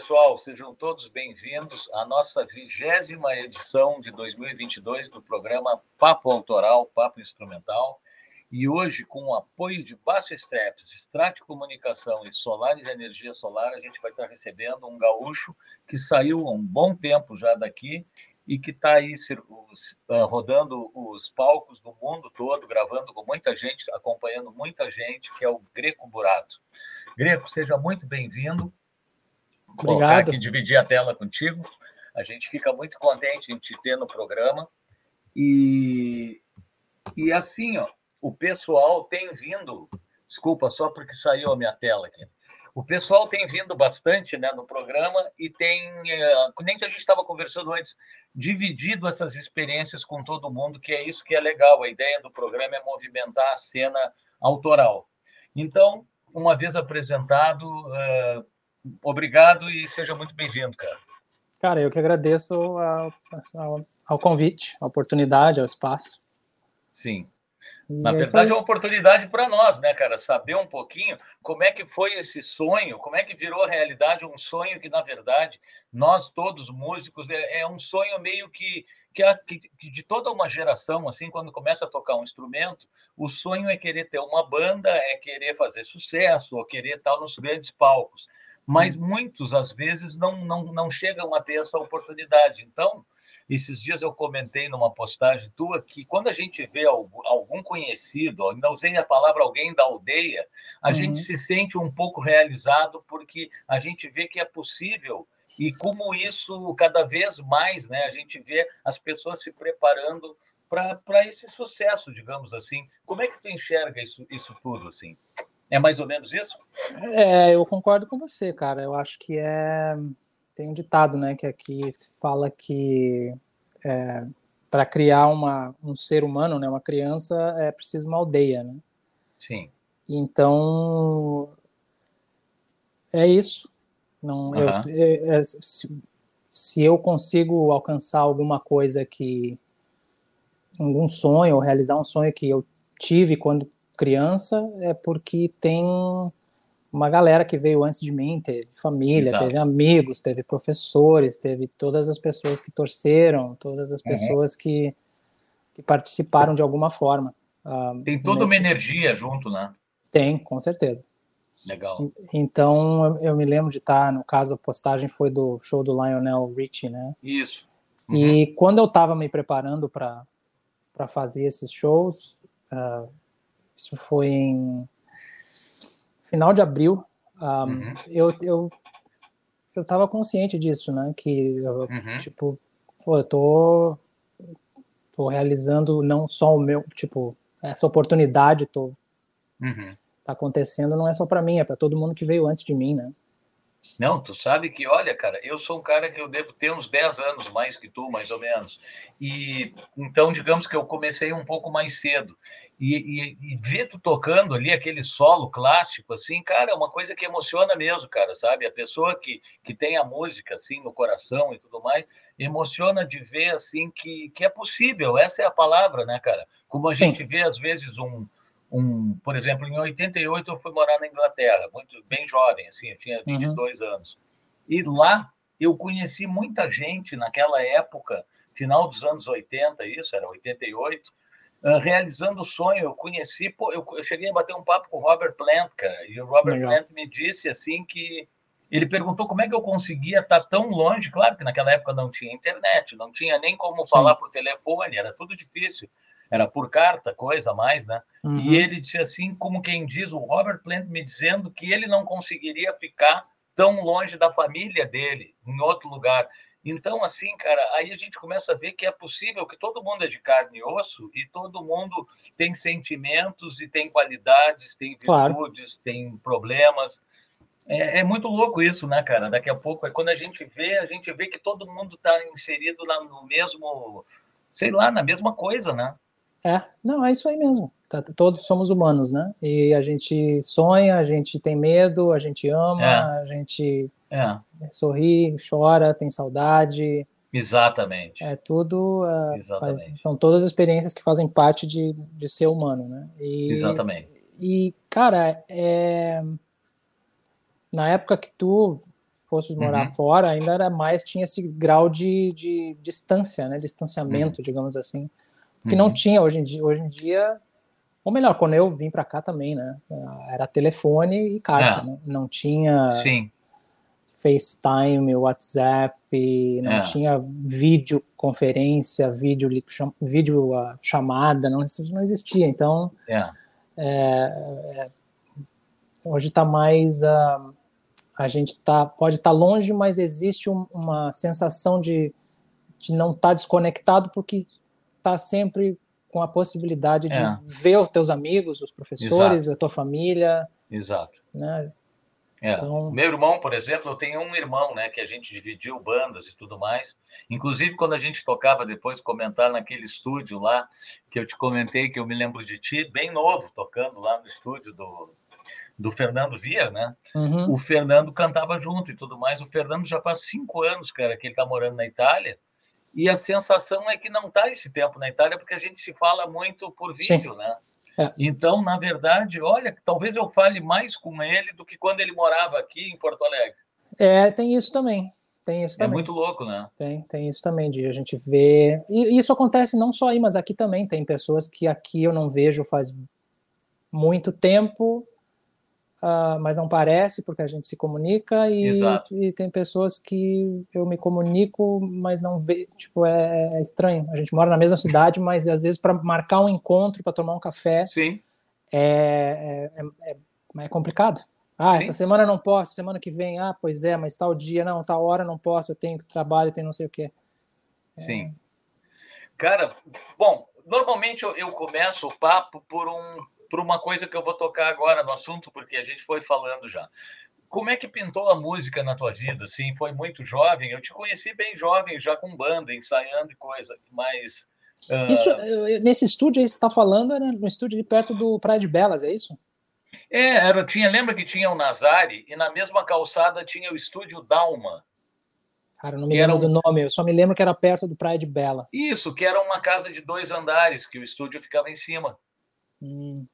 pessoal. Sejam todos bem-vindos à nossa vigésima edição de 2022 do programa Papo Autoral, Papo Instrumental. E hoje, com o apoio de Baixo Steps, Strate Comunicação e Solares Energia Solar, a gente vai estar recebendo um gaúcho que saiu há um bom tempo já daqui e que está aí ah, rodando os palcos do mundo todo, gravando com muita gente, acompanhando muita gente, que é o Greco Burato. Greco, seja muito bem-vindo. Obrigado. aqui dividir a tela contigo. A gente fica muito contente em te ter no programa. E, e assim, ó, o pessoal tem vindo. Desculpa, só porque saiu a minha tela aqui. O pessoal tem vindo bastante né, no programa e tem, eh, nem que a gente estava conversando antes, dividido essas experiências com todo mundo, que é isso que é legal. A ideia do programa é movimentar a cena autoral. Então, uma vez apresentado, uh, obrigado e seja muito bem-vindo, cara. Cara, eu que agradeço ao, ao, ao convite, a oportunidade, ao espaço. Sim. Na é verdade, é uma oportunidade para nós, né, cara? Saber um pouquinho como é que foi esse sonho, como é que virou realidade um sonho que, na verdade, nós todos músicos, é, é um sonho meio que, que, que, de toda uma geração, assim, quando começa a tocar um instrumento, o sonho é querer ter uma banda, é querer fazer sucesso, ou querer estar nos grandes palcos. Mas hum. muitos, às vezes, não, não, não chegam a ter essa oportunidade. Então, esses dias eu comentei numa postagem tua que quando a gente vê algum conhecido, não usei a palavra alguém da aldeia, a uhum. gente se sente um pouco realizado porque a gente vê que é possível e como isso cada vez mais, né, a gente vê as pessoas se preparando para esse sucesso, digamos assim. Como é que tu enxerga isso, isso tudo assim? É mais ou menos isso? É, eu concordo com você, cara. Eu acho que é tem um ditado, né, que aqui fala que é, para criar uma, um ser humano, né, uma criança, é preciso uma aldeia, né? Sim. Então é isso. Não, eu, é, é, se, se, eu consigo alcançar alguma coisa que algum sonho ou realizar um sonho que eu tive quando criança, é porque tem uma galera que veio antes de mim, teve família, Exato. teve amigos, teve professores, teve todas as pessoas que torceram, todas as uhum. pessoas uhum. que, que participaram de alguma forma. Uh, Tem toda nesse... uma energia junto, né? Tem, com certeza. Legal. Então, eu me lembro de estar, no caso, a postagem foi do show do Lionel Richie, né? Isso. Uhum. E quando eu estava me preparando para fazer esses shows, uh, isso foi em final de abril, um, uhum. eu, eu, eu tava consciente disso, né? Que, eu, uhum. tipo, pô, eu tô, tô realizando não só o meu, tipo, essa oportunidade tô, uhum. tá acontecendo, não é só para mim, é para todo mundo que veio antes de mim, né? Não, tu sabe que, olha, cara, eu sou um cara que eu devo ter uns 10 anos mais que tu, mais ou menos. E então, digamos que eu comecei um pouco mais cedo. E, e, e ver tu tocando ali aquele solo clássico, assim, cara, é uma coisa que emociona mesmo, cara, sabe? A pessoa que, que tem a música, assim, no coração e tudo mais, emociona de ver, assim, que, que é possível. Essa é a palavra, né, cara? Como a Sim. gente vê, às vezes, um um, por exemplo, em 88 eu fui morar na Inglaterra, muito bem jovem, assim, eu tinha 22 uhum. anos. E lá eu conheci muita gente naquela época, final dos anos 80, isso, era 88, uh, realizando o sonho. Eu conheci, pô, eu, eu, cheguei a bater um papo com o Robert Plant, cara, e o Robert Legal. Plant me disse assim que ele perguntou como é que eu conseguia estar tão longe. Claro que naquela época não tinha internet, não tinha nem como Sim. falar por telefone, era tudo difícil era por carta, coisa mais, né? Uhum. E ele disse assim, como quem diz, o Robert Plant me dizendo que ele não conseguiria ficar tão longe da família dele, em outro lugar. Então, assim, cara, aí a gente começa a ver que é possível que todo mundo é de carne e osso e todo mundo tem sentimentos e tem qualidades, tem virtudes, claro. tem problemas. É, é, muito louco isso, né, cara? Daqui a pouco, é quando a gente vê, a gente vê que todo mundo está inserido lá no mesmo, sei lá, na mesma coisa, né? É, não, é isso aí mesmo. Tá, todos somos humanos, né? E a gente sonha, a gente tem medo, a gente ama, é. a gente é. sorri, chora, tem saudade. Exatamente. É tudo. Uh, Exatamente. Faz, são todas experiências que fazem parte de, de ser humano, né? E, Exatamente. E, cara, é, na época que tu fosse morar uhum. fora, ainda era mais, tinha esse grau de, de distância, né? Distanciamento, uhum. digamos assim. Que não uhum. tinha hoje em dia. Hoje em dia, ou melhor, quando eu vim para cá também, né? Era telefone e carta, é. né? Não tinha Sim. FaceTime, WhatsApp, não é. tinha videoconferência, vídeo, vídeo uh, chamada, não, isso não existia. Então, é. É, hoje está mais. Uh, a gente tá, pode estar tá longe, mas existe um, uma sensação de, de não estar tá desconectado, porque está sempre com a possibilidade de é. ver os teus amigos, os professores, Exato. a tua família. Exato. Né? É. Então... Meu irmão, por exemplo, eu tenho um irmão, né, que a gente dividiu bandas e tudo mais. Inclusive, quando a gente tocava depois, comentar naquele estúdio lá, que eu te comentei, que eu me lembro de ti, bem novo, tocando lá no estúdio do, do Fernando Via, né? Uhum. O Fernando cantava junto e tudo mais. O Fernando já faz cinco anos, cara, que ele está morando na Itália. E a sensação é que não está esse tempo na Itália, porque a gente se fala muito por vídeo, Sim. né? É. Então, na verdade, olha, talvez eu fale mais com ele do que quando ele morava aqui em Porto Alegre. É, tem isso também. Tem isso é também. É muito louco, né? Tem, tem isso também, de a gente ver. E isso acontece não só aí, mas aqui também. Tem pessoas que aqui eu não vejo faz muito tempo uh, mas não parece porque a gente se comunica e, e, tem pessoas que eu me comunico, mas não vê, tipo, é, é estranho. A gente mora na mesma cidade, mas às vezes para marcar um encontro, para tomar um café, Sim. É, é, é, é complicado. Ah, Sim. essa semana não posso, semana que vem, ah, pois é, mas tal dia, não, tal hora não posso, eu tenho trabalho, tenho não sei o quê. Sim. Cara, bom, normalmente eu, eu começo o papo por um para uma coisa que eu vou tocar agora no assunto, porque a gente foi falando já. Como é que pintou a música na tua vida? Assim, foi muito jovem. Eu te conheci bem jovem, já com banda, ensaiando e coisa, mas. Uh... Isso, nesse estúdio aí você está falando, era no estúdio de perto do Praia de Belas, é isso? É, era, tinha, lembra que tinha o Nazari e na mesma calçada tinha o estúdio Dalma. Cara, eu não me lembro um... do nome, eu só me lembro que era perto do Praia de Belas. Isso, que era uma casa de dois andares, que o estúdio ficava em cima. Hum.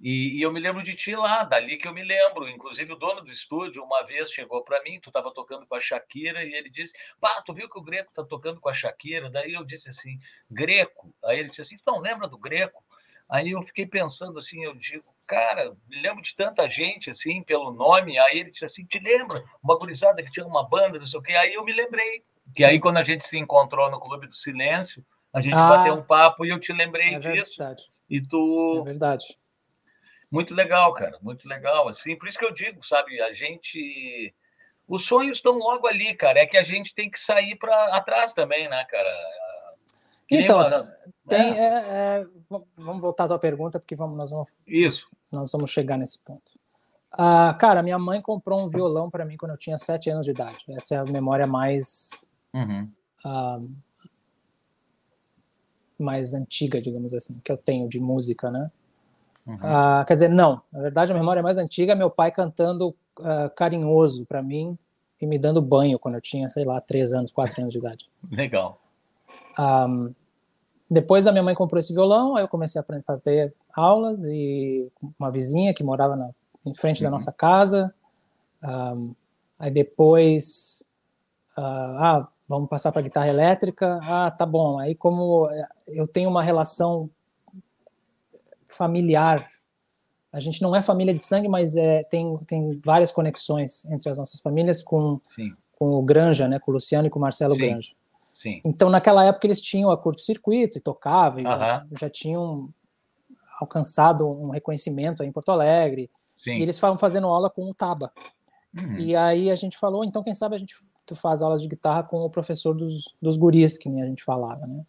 E, e, eu me lembro de ti lá, dali que eu me lembro. Inclusive, o dono do estúdio, uma vez, chegou para mim, tu estava tocando com a Shakira, e ele disse: Pá, tu viu que o Greco está tocando com a Shakira? Daí eu disse assim: Greco. Aí ele disse assim: Não, lembra do Greco? Aí eu fiquei pensando assim: eu digo, cara, me lembro de tanta gente assim, pelo nome. Aí ele disse assim: Te lembra? Uma gurizada que tinha uma banda, não sei o quê. Aí eu me lembrei. Que aí, quando a gente se encontrou no Clube do Silêncio, a gente ah, bateu um papo e eu te lembrei é disso. Verdade. E tu. É verdade muito legal, cara, muito legal. Assim, por isso que eu digo, sabe, a gente. Os sonhos estão logo ali, cara. É que a gente tem que sair para atrás também, né, cara? Que então, uma... tem, é. É, é, vamos voltar à tua pergunta, porque vamos, nós vamos. Isso. Nós vamos chegar nesse ponto. Uh, cara, minha mãe comprou um violão para mim quando eu tinha sete anos de idade. Essa é a memória mais. Uhum. Uh, mais antiga, digamos assim, que eu tenho de música, né? Uhum. Uh, quer dizer, não. Na verdade, a memória mais antiga é meu pai cantando uh, carinhoso para mim e me dando banho quando eu tinha, sei lá, três anos, quatro anos de idade. Legal. Um, depois a minha mãe comprou esse violão, aí eu comecei a fazer aulas e uma vizinha que morava na, em frente uhum. da nossa casa. Um, aí depois, uh, ah, vamos passar para guitarra elétrica. Ah, tá bom. Aí como eu tenho uma relação familiar. A gente não é família de sangue, mas é, tem, tem várias conexões entre as nossas famílias com, com o Granja, né, com o Luciano e com o Marcelo Sim. Granja. Sim. Então, naquela época, eles tinham a curto-circuito e tocavam, e já, já, tinham alcançado um reconhecimento em Porto Alegre. Sim. E eles estavam fazendo aula com o Taba. Uhum. E aí a gente falou, então quem sabe a gente tu faz aulas de guitarra com o professor dos, dos guris, que nem a gente falava, né?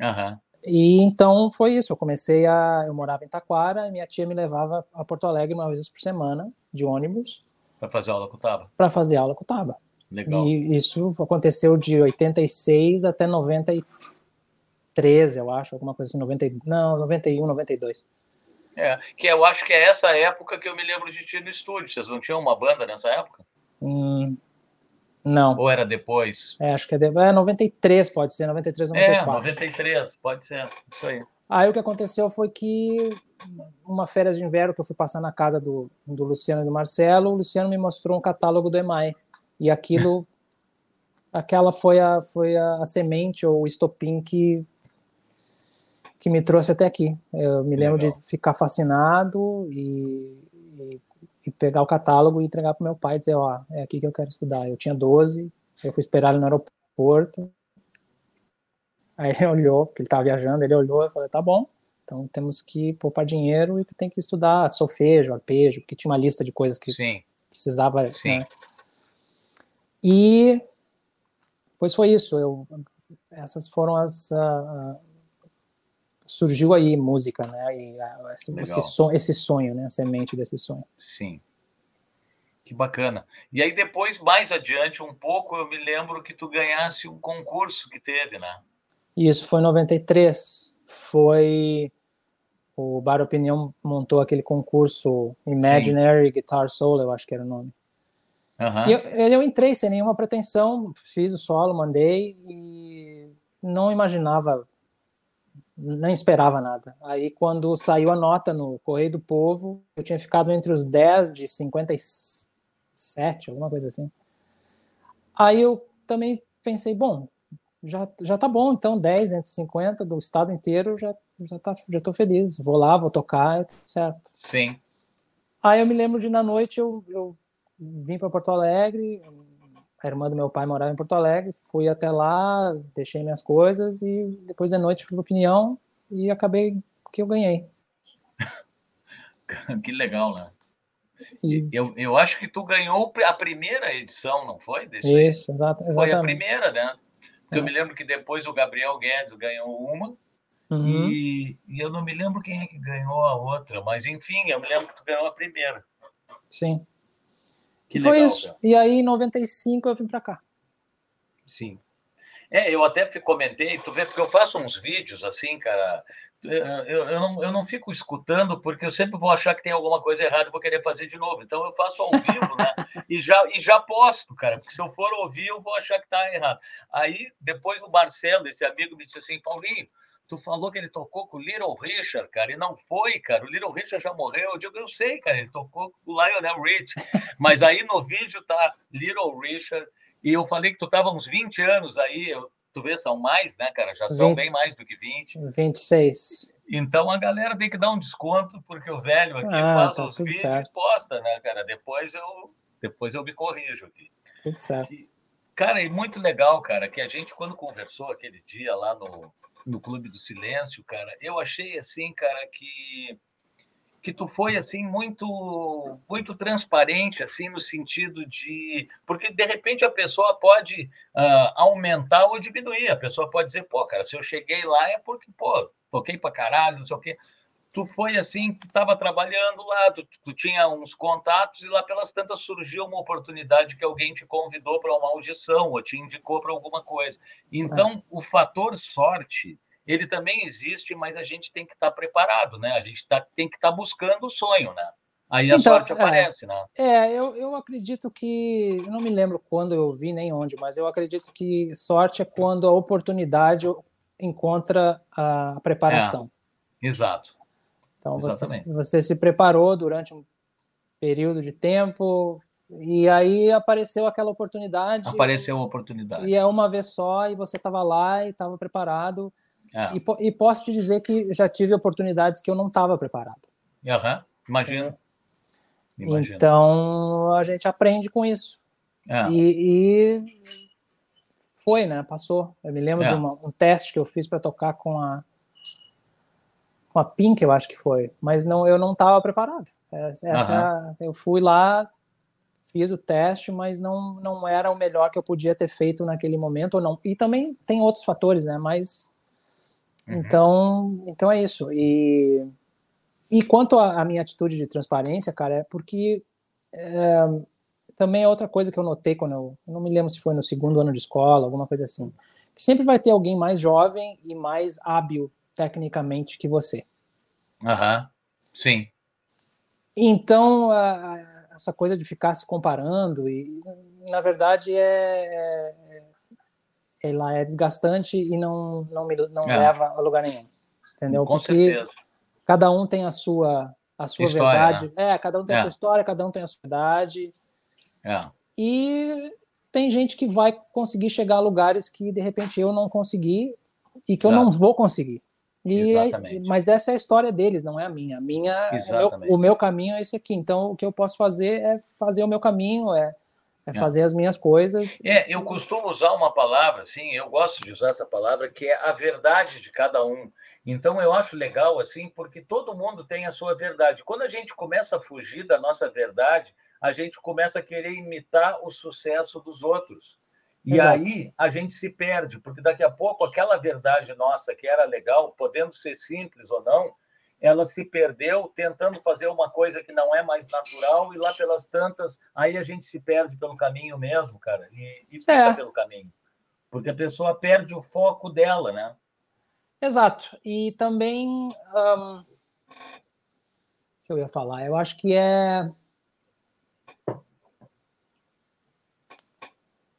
Uhum. E então foi isso. Eu comecei a. Eu morava em Taquara e minha tia me levava a Porto Alegre uma vez por semana, de ônibus. Para fazer aula com o Taba? Para fazer aula com o Taba. Legal. E isso aconteceu de 86 até 93, eu acho, alguma coisa assim, 90, não, 91, 92. É, que eu acho que é essa época que eu me lembro de ti no estúdio. Vocês não tinham uma banda nessa época? Hum, não. Ou era depois? É, acho que é, de... é 93, pode ser, 93, 94. É, 93, pode ser, isso aí. Aí o que aconteceu foi que uma férias de inverno que eu fui passar na casa do, do Luciano e do Marcelo, o Luciano me mostrou um catálogo do EMAI. E aquilo, aquela foi a, foi a, a semente ou o estopim que, que me trouxe até aqui. Eu me lembro Legal. de ficar fascinado e, pegar o catálogo e entregar para meu pai e dizer, ó, é aqui que eu quero estudar. Eu tinha 12, eu fui esperar ele no aeroporto, aí ele olhou, porque ele estava viajando, ele olhou e falou, tá bom, então temos que poupar dinheiro e tu tem que estudar solfejo, arpejo, porque tinha uma lista de coisas que Sim. precisava. Sim. Né? E pois foi isso. Eu, essas foram as uh, surgiu aí música, né? E uh, esse, esse, sonho, esse sonho, né? A semente desse sonho. Sim. Que bacana. E aí depois, mais adiante, um pouco, eu me lembro que tu ganhasse um concurso que teve, né? Isso foi em 93. Foi o Bar Opinião montou aquele concurso Imaginary Sim. Guitar Solo, eu acho que era o nome. Uhum. Eu, eu entrei sem nenhuma pretensão, fiz o solo, mandei e não imaginava, nem esperava nada. Aí quando saiu a nota no Correio do Povo, eu tinha ficado entre os 10 de 57, alguma coisa assim. Aí eu também pensei, bom, já, já tá bom, então 10 entre 50 do estado inteiro já já tá, já tô feliz. Vou lá, vou tocar, certo. Sim. Aí eu me lembro de na noite eu, eu vim para Porto Alegre, a irmã do meu pai morava em Porto Alegre, fui até lá, deixei minhas coisas e depois da noite fui para opinião e acabei que eu ganhei. que legal, né? Eu, eu acho que tu ganhou a primeira edição, não foi? Desse Isso, exato, exatamente. Foi a primeira, né? É. Eu me lembro que depois o Gabriel Guedes ganhou uma Uhum. E, e, eu não me lembro quem é que ganhou a outra, mas enfim, eu me lembro que tu ganhou a primeira. Sim. Que Foi legal, isso. Cara. E aí, em 95, eu vim para cá. Sim. É, eu até comentei, tu vê, porque eu faço uns vídeos assim, cara. Eu, eu, não, eu não fico escutando porque eu sempre vou achar que tem alguma coisa errada e vou querer fazer de novo. Então eu faço ao vivo, né? E já, e já posto, cara, porque se eu for ouvir, eu vou achar que tá errado. Aí depois o Marcelo, esse amigo, me disse assim: Paulinho, Tu falou que ele tocou com o Little Richard, cara, e não foi, cara. O Little Richard já morreu. Eu digo, eu sei, cara, ele tocou com o Lionel Rich. Mas aí no vídeo tá Little Richard, e eu falei que tu tava uns 20 anos aí, eu, tu vê, são mais, né, cara? Já são 20, bem mais do que 20. 26. Então a galera tem que dar um desconto, porque o velho aqui ah, faz tá os vídeos certo. e posta, né, cara? Depois eu, depois eu me corrijo aqui. Tudo certo. E, cara, é muito legal, cara, que a gente, quando conversou aquele dia lá no, no Clube do Silêncio, cara, eu achei assim, cara, que que tu foi assim muito muito transparente assim no sentido de porque de repente a pessoa pode uh, aumentar ou diminuir. A pessoa pode dizer pô cara se eu cheguei lá é porque pô toquei para caralho não sei o quê. Tu foi assim tu estava trabalhando lá tu, tu, tinha uns contatos e lá pelas tantas surgiu uma oportunidade que alguém te convidou para uma audição ou te indicou para alguma coisa. Então é. o fator sorte ele também existe, mas a gente tem que estar tá preparado, né? A gente tá, tem que estar tá buscando o sonho, né? Aí a então, sorte é, aparece, é, né? É, eu, eu acredito que. Eu não me lembro quando eu vi nem onde, mas eu acredito que sorte é quando a oportunidade encontra a preparação. É, exato. Então você, você se preparou durante um período de tempo, e aí apareceu aquela oportunidade. Apareceu a oportunidade. E é uma vez só, e você estava lá e estava preparado. É. E, e, posso te dizer que já tive oportunidades que eu não estava preparado. Uhum. Imagino. Imagino. Então a gente aprende com isso. É. E, e, foi, né? Passou. Eu me lembro é. de uma, um teste que eu fiz para tocar com a com a Pink, eu acho que foi, mas não, eu não estava preparado. Essa, uhum. eu fui lá, fiz o teste, mas não, não era o melhor que eu podia ter feito naquele momento ou não. E também tem outros fatores, né? Mas Uhum. Então, então é isso. E, e quanto à minha atitude de transparência, cara, é porque é, também é outra coisa que eu notei quando eu, eu não me lembro se foi no segundo ano de escola, alguma coisa assim, que sempre vai ter alguém mais jovem e mais hábil tecnicamente que você. Aham, uhum. sim. Então, a, a, essa coisa de ficar se comparando, e na verdade é, é ela é desgastante e não não me não é. leva a lugar nenhum entendeu com Porque certeza cada um tem a sua a sua história, verdade né? é cada um tem é. a sua história cada um tem a sua verdade é. e tem gente que vai conseguir chegar a lugares que de repente eu não consegui e que Exato. eu não vou conseguir. E, mas essa é a história deles, não é a minha. A minha, o meu, o meu, caminho é esse aqui. Então, o que eu posso fazer é fazer o meu caminho, é, é, é fazer as minhas coisas. É, eu costumo usar uma palavra, sim, eu gosto de usar essa palavra, que é a verdade de cada um. Então, eu acho legal, assim, porque todo mundo tem a sua verdade. Quando a gente começa a fugir da nossa verdade, a gente começa a querer imitar o sucesso dos outros. E Exato. aí a gente se perde, porque daqui a pouco aquela verdade nossa que era legal, podendo ser simples ou não, ela se perdeu tentando fazer uma coisa que não é mais natural e lá pelas tantas, aí a gente se perde pelo caminho mesmo, cara, e, e fica é. pelo caminho. Porque a pessoa perde o foco dela, né? Exato. E também. Um, o que eu ia falar? Eu acho que é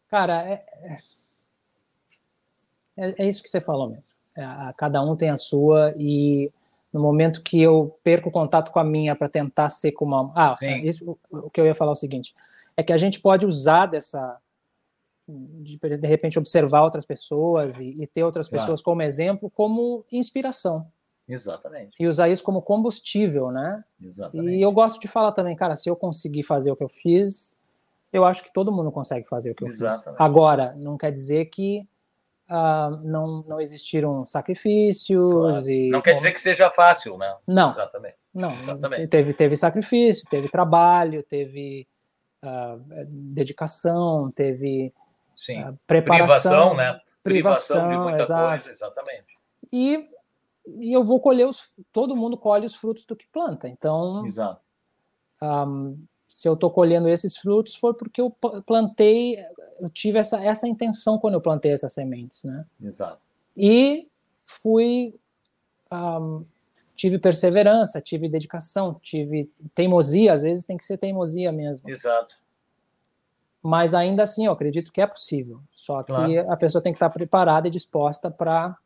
Cara, é, é, é, isso que você falou mesmo. É, a, cada um tem a sua e no momento que eu perco contato com a minha para tentar ser como a... Ah, isso, o que eu ia falar é o seguinte, é que a gente pode usar dessa de, de repente observar outras pessoas e, e ter outras claro. pessoas como exemplo, como inspiração. Exatamente. E usar isso como combustível, né? Exatamente. E eu gosto de falar também, cara, se eu conseguir fazer o que eu fiz, eu acho que todo mundo consegue fazer o que eu Exatamente. fiz. Agora, não quer dizer que uh, não, não existiram sacrifícios claro. e... Não quer dizer que seja fácil, né? Não. Exatamente. Não, Exatamente. Teve, teve sacrifício, teve trabalho, teve uh, dedicação, teve Sim. Uh, preparação. Privação, né? Privação, privação de muita exato. coisa, exatamente. E, e eu vou colher os... Todo mundo colhe os frutos do que planta, então... Exato. Um, se eu estou colhendo esses frutos foi porque eu plantei, eu tive essa, essa intenção quando eu plantei essas sementes, né? Exato. E fui, um, tive perseverança, tive dedicação, tive teimosia, às vezes tem que ser teimosia mesmo. Exato. Mas ainda assim, eu acredito que é possível. Só que claro. a pessoa tem que estar preparada e disposta para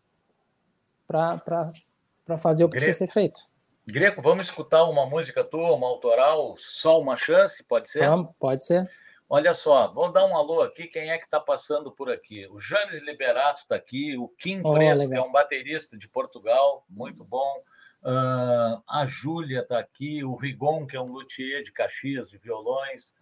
para fazer o que precisa ser feito. Greco, vamos escutar uma música tua, uma autoral, Só Uma Chance, pode ser? Vamos, pode ser. Olha só, vamos dar um alô aqui, quem é que está passando por aqui? O James Liberato está aqui, o Kim oh, Preto, legal. que é um baterista de Portugal, muito bom. Uh, a Júlia está aqui, o Rigon, que é um luthier de Caxias, de violões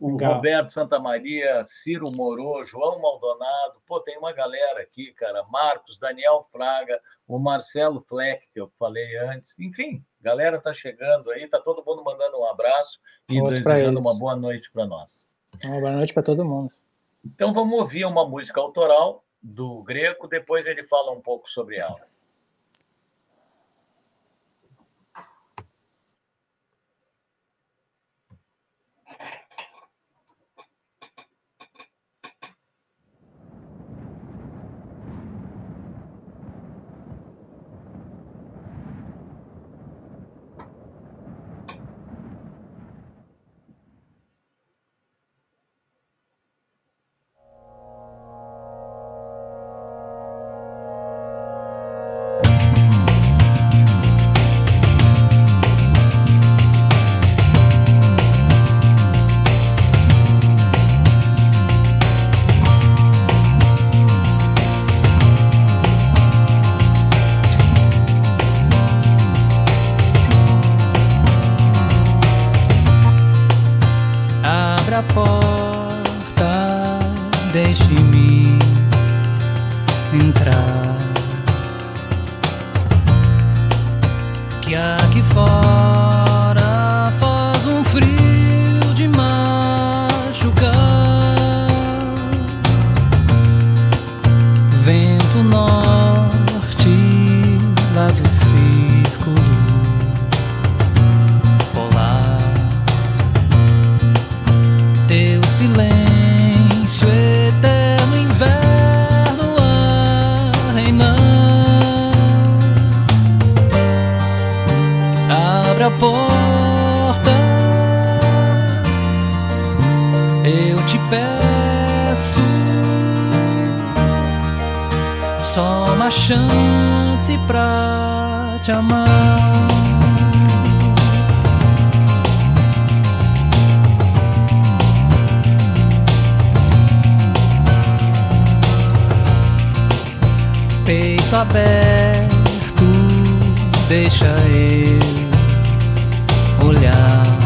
o Legal. Roberto Santa Maria, Ciro Moro, João Maldonado, pô, tem uma galera aqui, cara, Marcos, Daniel Fraga, o Marcelo Fleck, que eu falei antes, enfim, galera tá chegando aí, tá todo mundo mandando um abraço e Outro desejando uma boa noite para nós. Uma boa noite para todo mundo. Então vamos ouvir uma música autoral do Greco, depois ele fala um pouco sobre ela. a porta deixe-me. A chance pra te amar. Peito aberto, deixa eu olhar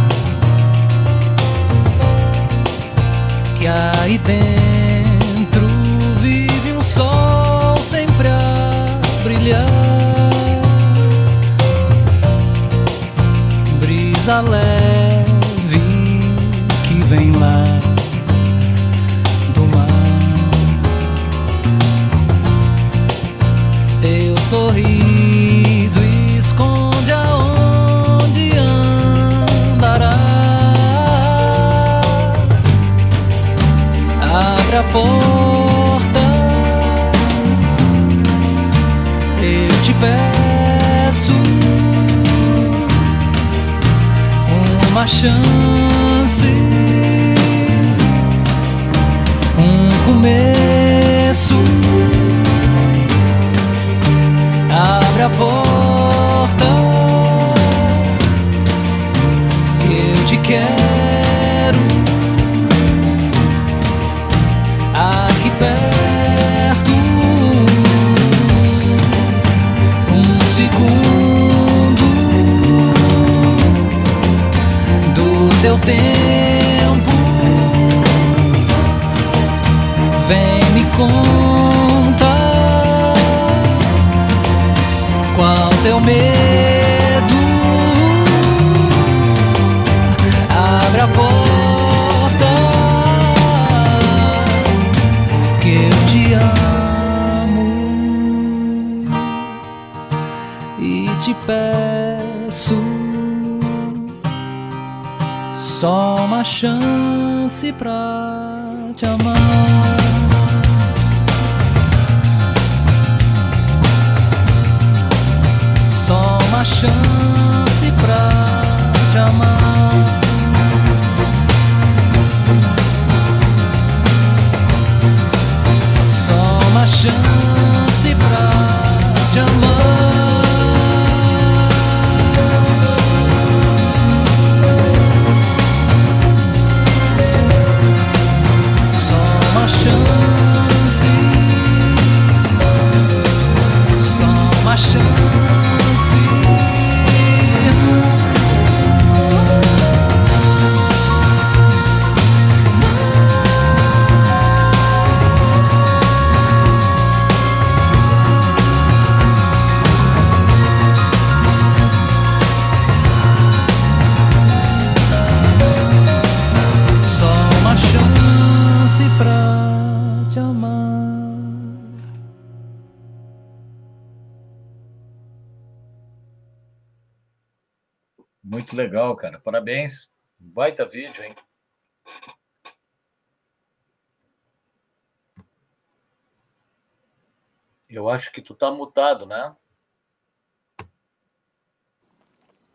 que aí dentro Jerusalém. Tempo. Vem me contar qual teu medo. Chance pra legal, cara. Parabéns. Baita vídeo, hein? Eu acho que tu tá mutado, né?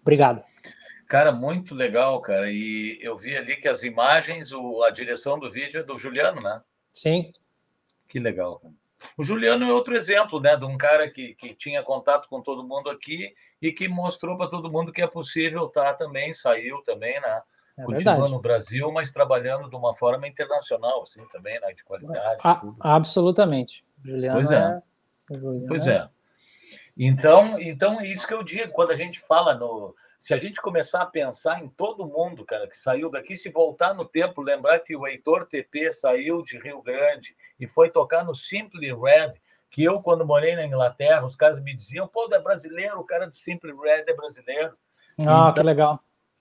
Obrigado. Cara, muito legal, cara. E eu vi ali que as imagens, o, a direção do vídeo é do Juliano, né? Sim, Que legal. cara. O Juliano é outro exemplo, né, de um cara que, que tinha contato com todo mundo aqui e que mostrou para todo mundo que é possível estar também, saiu também, né? é Continua verdade. no Brasil, mas trabalhando de uma forma internacional, assim, também, né? De qualidade, A- absolutamente. Juliano Pois é. Juliano Pois é. Então, então é isso que eu digo quando a gente fala no. Se a gente começar a pensar em todo mundo, cara, que saiu daqui, se voltar no tempo, lembrar que o Heitor TP saiu de Rio Grande e foi tocar no Simply Red, que eu, quando morei na Inglaterra, os caras me diziam, pô, é brasileiro, o cara do Simply Red é brasileiro. Ah, Então- que legal.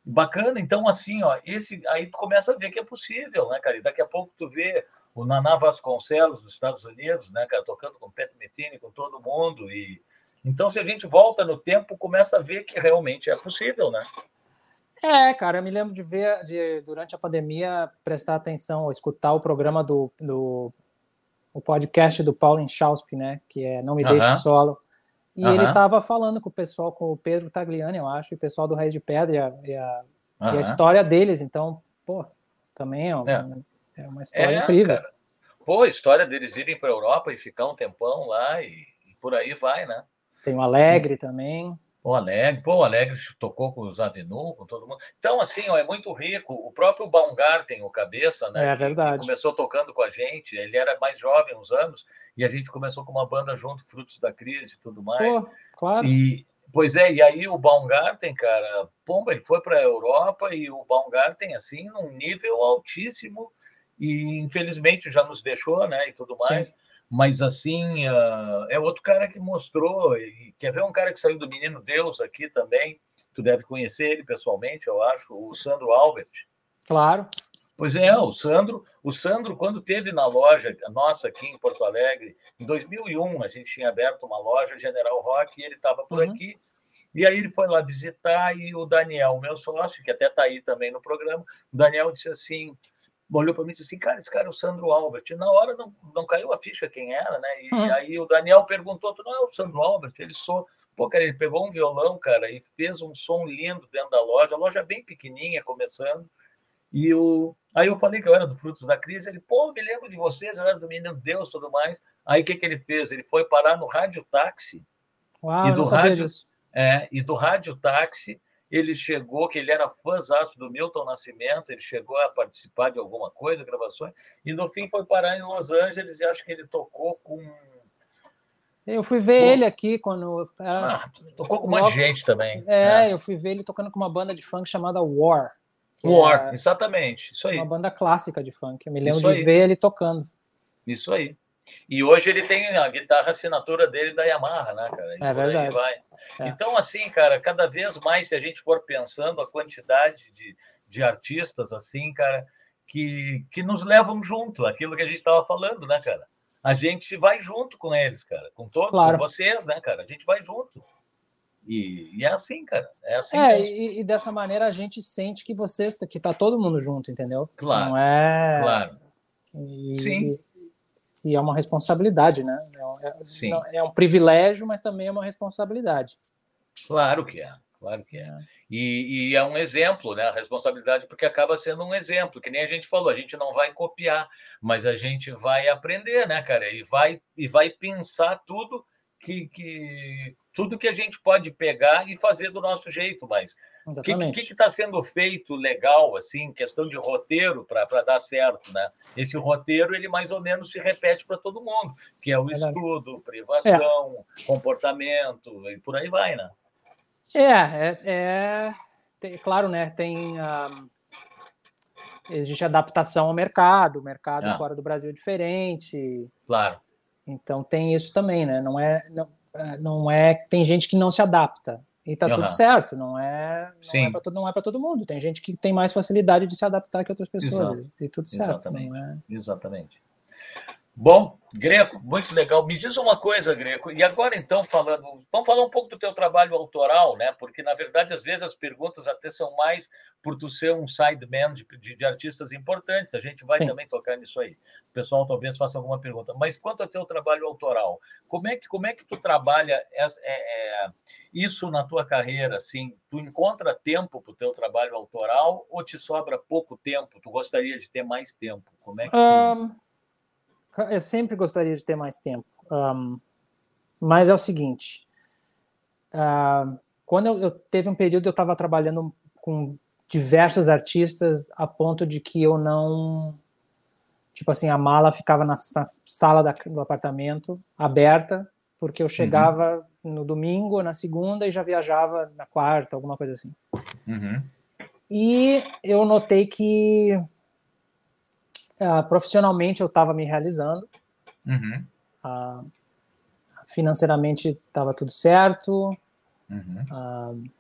Bacana, então assim, ó, esse aí tu começa a ver que é possível, né, cara? E daqui a pouco tu vê o Naná Vasconcelos dos Estados Unidos, né, cara, tocando com o Pat Metini, com todo mundo e então se a gente volta no tempo, começa a ver que realmente é possível, né? É, cara, eu me lembro de ver, de, durante a pandemia, prestar atenção, escutar o programa do, do o podcast do Paulo Inchauspe, né, que é Não Me Deixe Aham. Solo. E Aham. ele estava falando com o pessoal, com o Pedro Tagliani, eu acho, e o pessoal do Reis de Pedra, e a, e a, e a história deles. Então, pô, também é, um- É. é uma história É, incrível. cara. Pô, a história deles irem para a Europa e ficar um tempão lá e, e por aí vai, né? Tem o Alegre também. O Alegre, pô, o Alegre tocou com os Avenu, com todo mundo. Então, assim, ó, é muito rico. O próprio Baumgarten, o cabeça, né? É verdade. começou tocando com a gente. Ele era mais jovem, uns anos, e a gente começou com uma banda junto, Frutos da Crise e tudo mais. Pô, claro. E, pois é, e aí o Baumgarten, cara, pomba, ele foi para a Europa e o Baumgarten, assim, num nível altíssimo, e infelizmente já nos deixou, né? E tudo mais. Sim mas assim uh, é outro cara que mostrou e quer ver um cara que saiu do Menino Deus aqui também? Tu deve conhecer ele pessoalmente eu acho o Sandro Albert. Claro. Pois é o Sandro o Sandro quando teve na loja nossa aqui em Porto Alegre em 2001 a gente tinha aberto uma loja General Rock e ele estava por uhum. aqui. E aí ele foi lá visitar e o Daniel meu sócio que até está aí também no programa o Daniel disse assim olhou para mim e disse assim, cara, esse cara é o Sandro Albert. Na hora não, não caiu a ficha quem era, né? E hum. aí o Daniel perguntou, tu não é o Sandro Albert? Ele sou. Pô, cara, ele pegou um violão, cara, e fez um som lindo dentro da loja. A loja é bem pequenininha, começando. E o... aí eu falei que eu era do Frutos da Crise. Ele, pô, me lembro de vocês, eu era do Menino Deus tudo mais. Aí o que, que ele fez? Ele foi parar no Rádio Táxi. Uau, e do rádio, é, e do Rádio Táxi ele chegou, que ele era fãzaço do Milton Nascimento, ele chegou a participar de alguma coisa, gravações, e no fim foi parar em Los Angeles e acho que ele tocou com. Eu fui ver Pô. ele aqui quando. Era... Ah, tocou com um monte de gente também. É, é, eu fui ver ele tocando com uma banda de funk chamada War. War, é exatamente. Isso aí. Uma banda clássica de funk. Eu me lembro Isso de aí. ver ele tocando. Isso aí. E hoje ele tem a guitarra assinatura dele da Yamaha, né, cara? E é verdade. vai. É. Então, assim, cara, cada vez mais, se a gente for pensando a quantidade de, de artistas, assim, cara, que, que nos levam junto, aquilo que a gente estava falando, né, cara? A gente vai junto com eles, cara, com todos, claro. com vocês, né, cara? A gente vai junto. E, e é assim, cara. É assim. É, e, e, dessa maneira a gente sente que vocês, que tá todo mundo junto, entendeu? Claro. Não é. Claro. E, Sim e é uma responsabilidade, né? É, é, é, um privilégio, mas também é uma responsabilidade. Claro que é, claro que é. E, e, é um exemplo, né? A responsabilidade, porque acaba sendo um exemplo, que nem a gente falou, a gente não vai copiar, mas a gente vai aprender, né, cara? E vai, e vai pensar tudo que, que tudo que a gente pode pegar e fazer do nosso jeito, mas o que está sendo feito legal, assim, questão de roteiro para dar certo, né? Esse roteiro, ele mais ou menos se repete para todo mundo, que é o estudo, privação, é. comportamento, e por aí vai, né? É, é, é tem, claro, né, tem... Um, ah, existe adaptação ao mercado, o mercado ah. fora do Brasil é diferente. Claro. Então tem isso também, né? Não é... Não, é, não é tem gente que não se adapta e tá uhum. tudo certo não é não é para todo não é todo mundo. Tem gente que tem mais facilidade de se adaptar que outras pessoas. Exato. e tudo certo exatamente. é... exatamente Bom, Greco, muito legal. Me diz uma coisa, Greco, e agora então falando, vamos falar um pouco do teu trabalho autoral, né? Porque na verdade às vezes as perguntas até são mais por tu ser um sideman de, de, de artistas importantes. A gente vai Sim. também tocar nisso aí. O pessoal talvez faça alguma pergunta. Mas quanto ao teu trabalho autoral, como é que como é que tu trabalha é, é, isso na tua carreira? Assim, tu encontra tempo para o teu trabalho autoral ou te sobra pouco tempo? Tu gostaria de ter mais tempo? Como é que tu... um eu sempre gostaria de ter mais tempo. Um, mas é o seguinte, uh, quando eu, eu, teve um período eu estava trabalhando com diversos artistas a ponto de que eu não tipo assim a mala ficava na, sala da, do apartamento aberta porque eu chegava uhum. no domingo na segunda e já viajava na quarta alguma coisa assim uhum. e eu notei que Uh, profissionalmente eu estava me realizando. Uhum. Uh, financeiramente estava tudo certo. Uhum. Uh,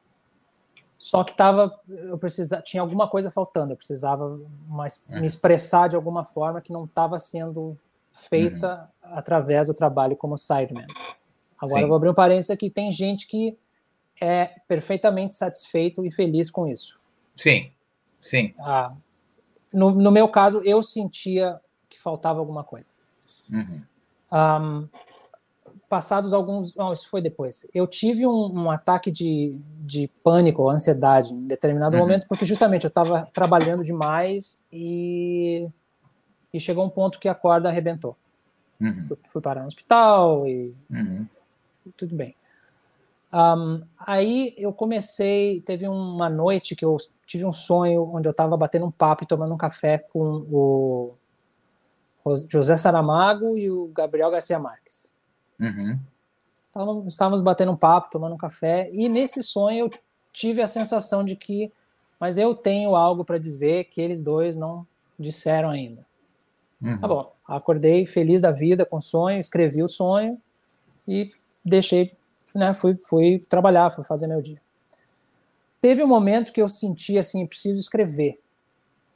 só que tava, eu precisava, tinha alguma coisa faltando. Eu precisava mais, uhum. me expressar de alguma forma que não estava sendo feita uhum. através do trabalho como sideman. Agora Sim. eu vou abrir um parênteses aqui. Tem gente que é perfeitamente satisfeito e feliz com isso. Sim, sim. Ah, no, no meu caso, eu sentia que faltava alguma coisa. Uhum. Um, passados alguns. Não, isso foi depois. Eu tive um, um ataque de, de pânico, ansiedade, em determinado uhum. momento, porque justamente eu estava trabalhando demais e, e chegou um ponto que a corda arrebentou. Uhum. Fui, fui, parar no hospital e, uhum. tudo bem. Um, aí eu comecei, teve uma noite que eu tive um sonho onde eu estava batendo um papo e tomando um café com o José Saramago e o Gabriel Garcia Marques. Uhum. Estávamos, estávamos batendo um papo, tomando um café, e nesse sonho eu tive a sensação de que, mas eu tenho algo para dizer que eles dois não disseram ainda. Uhum. Tá bom, acordei feliz da vida com o sonho, escrevi o sonho e deixei, né, fui, fui trabalhar, fui fazer meu dia. Teve um momento que eu senti assim, preciso escrever,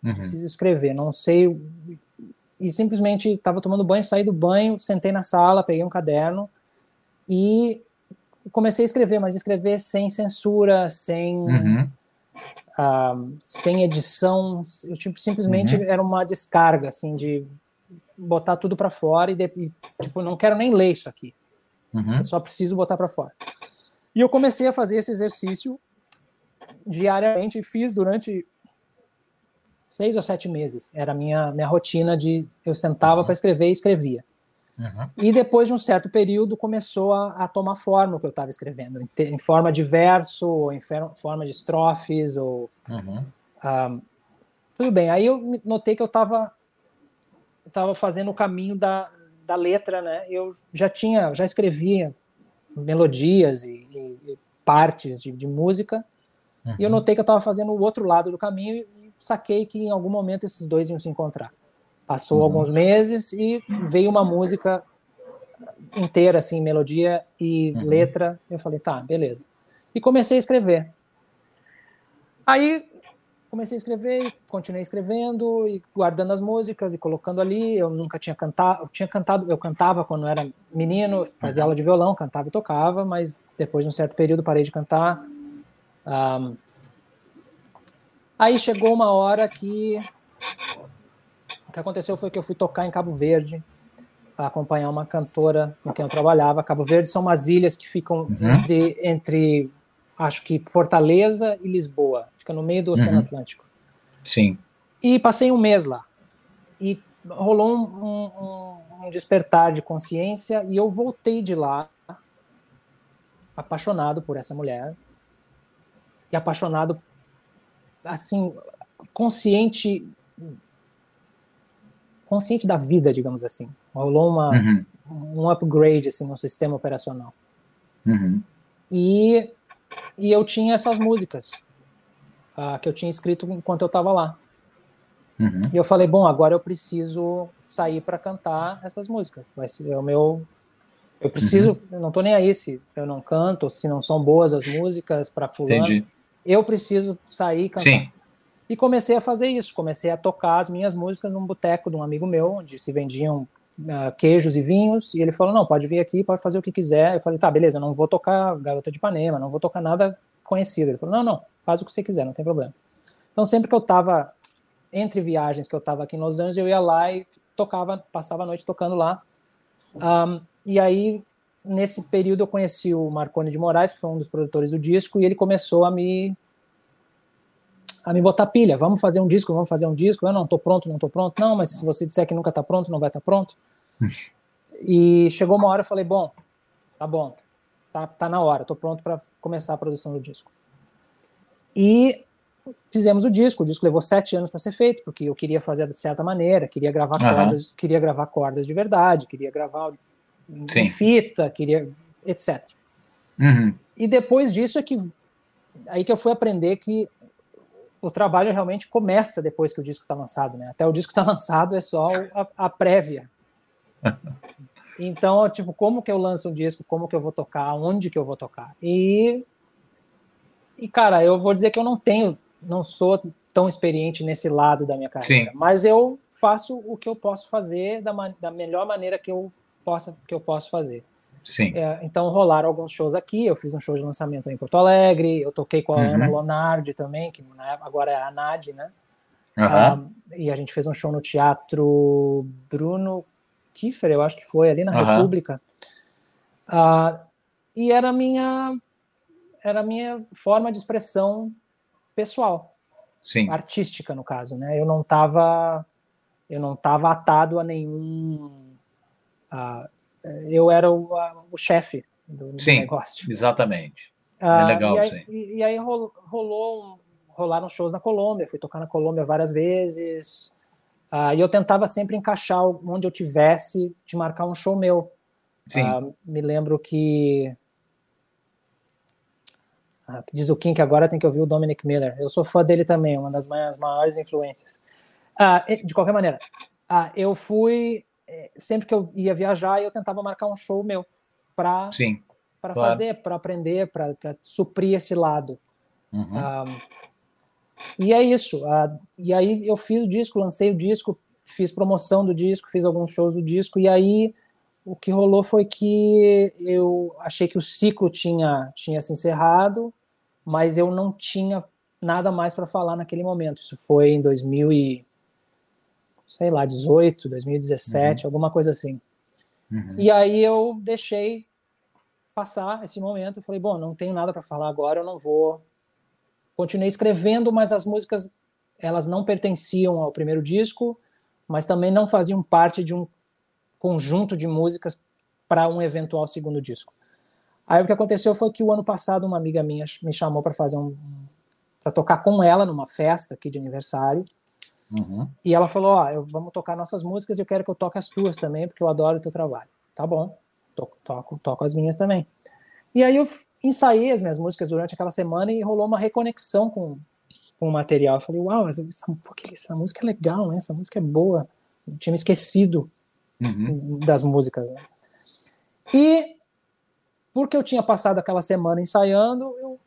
uhum. preciso escrever, não sei, e simplesmente estava tomando banho, saí do banho, sentei na sala, peguei um caderno e comecei a escrever, mas escrever sem censura, sem uhum. uh, sem edição, eu tipo simplesmente uhum. era uma descarga assim de botar tudo para fora e, de, e, tipo não quero nem ler isso aqui, uhum. só preciso botar para fora. E eu comecei a fazer esse exercício diariamente fiz durante seis ou sete meses. Era a minha minha rotina de eu sentava uhum. para escrever e escrevia. Uhum. E depois de um certo período começou a, a tomar forma o que eu estava escrevendo, em, em, forma de verso, ou em forma de estrofes, ou uhum. um, ah, tudo bem. Aí eu notei que eu estava estava fazendo o caminho da, da letra, né? Eu já tinha, já escrevia melodias e, e, e partes de, de música, uhum. e eu uhum. notei que eu estava fazendo o outro lado do caminho e saquei que em algum momento esses dois iam se encontrar. Passou uhum. alguns meses e veio uma música inteira, assim, melodia e uhum. letra. Eu falei, tá, beleza. E comecei a escrever. Aí comecei a escrever e continuei escrevendo e guardando as músicas e colocando ali. Eu nunca tinha cantado, eu tinha cantado, eu cantava quando era menino, fazia uhum. aula de violão, cantava e tocava, mas depois de um certo período parei de cantar. Aí chegou uma hora que o que aconteceu foi que eu fui tocar em Cabo Verde, para acompanhar uma cantora com quem eu trabalhava. Cabo Verde são umas ilhas que ficam uhum. entre, entre, acho que Fortaleza e Lisboa, fica no meio do Oceano uhum. Atlântico. Sim. E passei um mês lá. E rolou um, um, um despertar de consciência e eu voltei de lá apaixonado por essa mulher e apaixonado assim consciente consciente da vida, digamos assim. Rolou uma, uhum. um upgrade assim, no sistema operacional. Uhum. E, e eu tinha essas músicas uh, que eu tinha escrito enquanto eu estava lá. Uhum. E eu falei, bom, agora eu preciso sair para cantar essas músicas. Vai ser o meu. Eu preciso, uhum. eu não tô nem aí se eu não canto, se não são boas as músicas para fulano. Entendi. Eu preciso sair e cantar. Sim. E comecei a fazer isso, comecei a tocar as minhas músicas num boteco de um amigo meu, onde se vendiam uh, queijos e vinhos, e ele falou, não, pode vir aqui, pode fazer o que quiser. Eu falei, tá, beleza, não vou tocar Garota de Ipanema, não vou tocar nada conhecido. Ele falou, não, não, faz o que você quiser, não tem problema. Então sempre que eu estava entre viagens que eu estava aqui em Los Angeles, eu ia lá e tocava, passava a noite tocando lá. Um, e aí, nesse período, eu conheci o Marconi de Moraes, que foi um dos produtores do disco, e ele começou a me a me botar pilha. Vamos fazer um disco, vamos fazer um disco. Eu não estou pronto, não estou pronto. Não, mas se você disser que nunca está pronto, não vai estar tá pronto. e chegou uma hora, eu falei, bom, tá bom, tá, tá na hora, estou pronto para começar a produção do disco. E fizemos o disco. O disco levou sete anos para ser feito, porque eu queria fazer de certa maneira, queria gravar uhum. cordas, queria gravar cordas de verdade, queria gravar em fita, queria etc. Uhum. E depois disso é que aí que eu fui aprender que o trabalho realmente começa depois que o disco está lançado, né? Até o disco está lançado é só a, a prévia. Então, tipo, como que eu lanço um disco, como que eu vou tocar, onde que eu vou tocar? E, e cara, eu vou dizer que eu não tenho, não sou tão experiente nesse lado da minha carreira, Sim. mas eu faço o que eu posso fazer da, da melhor maneira que eu possa que eu posso fazer. Sim. É, então rolaram alguns shows aqui, eu fiz um show de lançamento em Porto Alegre, eu toquei com a uhum. Ana Lonardi também, que agora é a NAD, né? Uhum. e a gente fez um show no Teatro Bruno Kiefer, eu acho que foi, ali na uhum. República. Uh, e era a minha, era minha forma de expressão pessoal. Sim. Artística, no caso, né? Eu não estava eu não tava atado a nenhum... Uh, eu era o, o chefe do, do Sim, negócio. Exatamente. Ah, é legal, e aí, sim. E, e aí rolou, rolou, rolaram shows na Colômbia, fui tocar na Colômbia várias vezes. Uh, e eu tentava sempre encaixar onde eu tivesse de marcar um show meu. Sim. Uh, me lembro que. Que diz o Kim que agora tem que ouvir o Dominic Miller. Eu sou fã dele também, uma das minhas maiores influências. de qualquer maneira, eu fui. Eh, sempre que eu ia viajar, eu tentava marcar um show meu para para claro. fazer, para aprender, para suprir esse lado. Uhum. E é isso. Uh, e aí eu fiz o disco, lancei o disco, fiz promoção do disco, fiz alguns shows do disco, e aí o que rolou foi que eu achei que o ciclo tinha, tinha se encerrado, mas eu não tinha nada mais para falar naquele momento. Isso foi em 2000 e, sei lá, 18, 2017, uhum. alguma coisa assim. Uhum. E aí eu deixei passar esse momento. Eu falei, bom, não tenho nada para falar agora, eu não vou continuei escrevendo, mas as músicas elas não pertenciam ao primeiro disco, mas também não faziam parte de um conjunto de músicas para um eventual segundo disco. Aí o que aconteceu foi que o ano passado uma amiga minha me chamou para fazer um para tocar com ela numa festa aqui de aniversário. Uhum. E ela falou: Ó, vamos tocar nossas músicas e eu quero que eu toque as tuas também, porque eu adoro o teu trabalho. Tá bom, toco, toco, toco as minhas também. E aí eu ensaiei as minhas músicas durante aquela semana e rolou uma reconexão com, com o material. Eu falei, uau, essa, essa música é legal, né? Essa música é boa. Eu tinha me esquecido uhum. das músicas. Né? E porque eu tinha passado aquela semana ensaiando, eu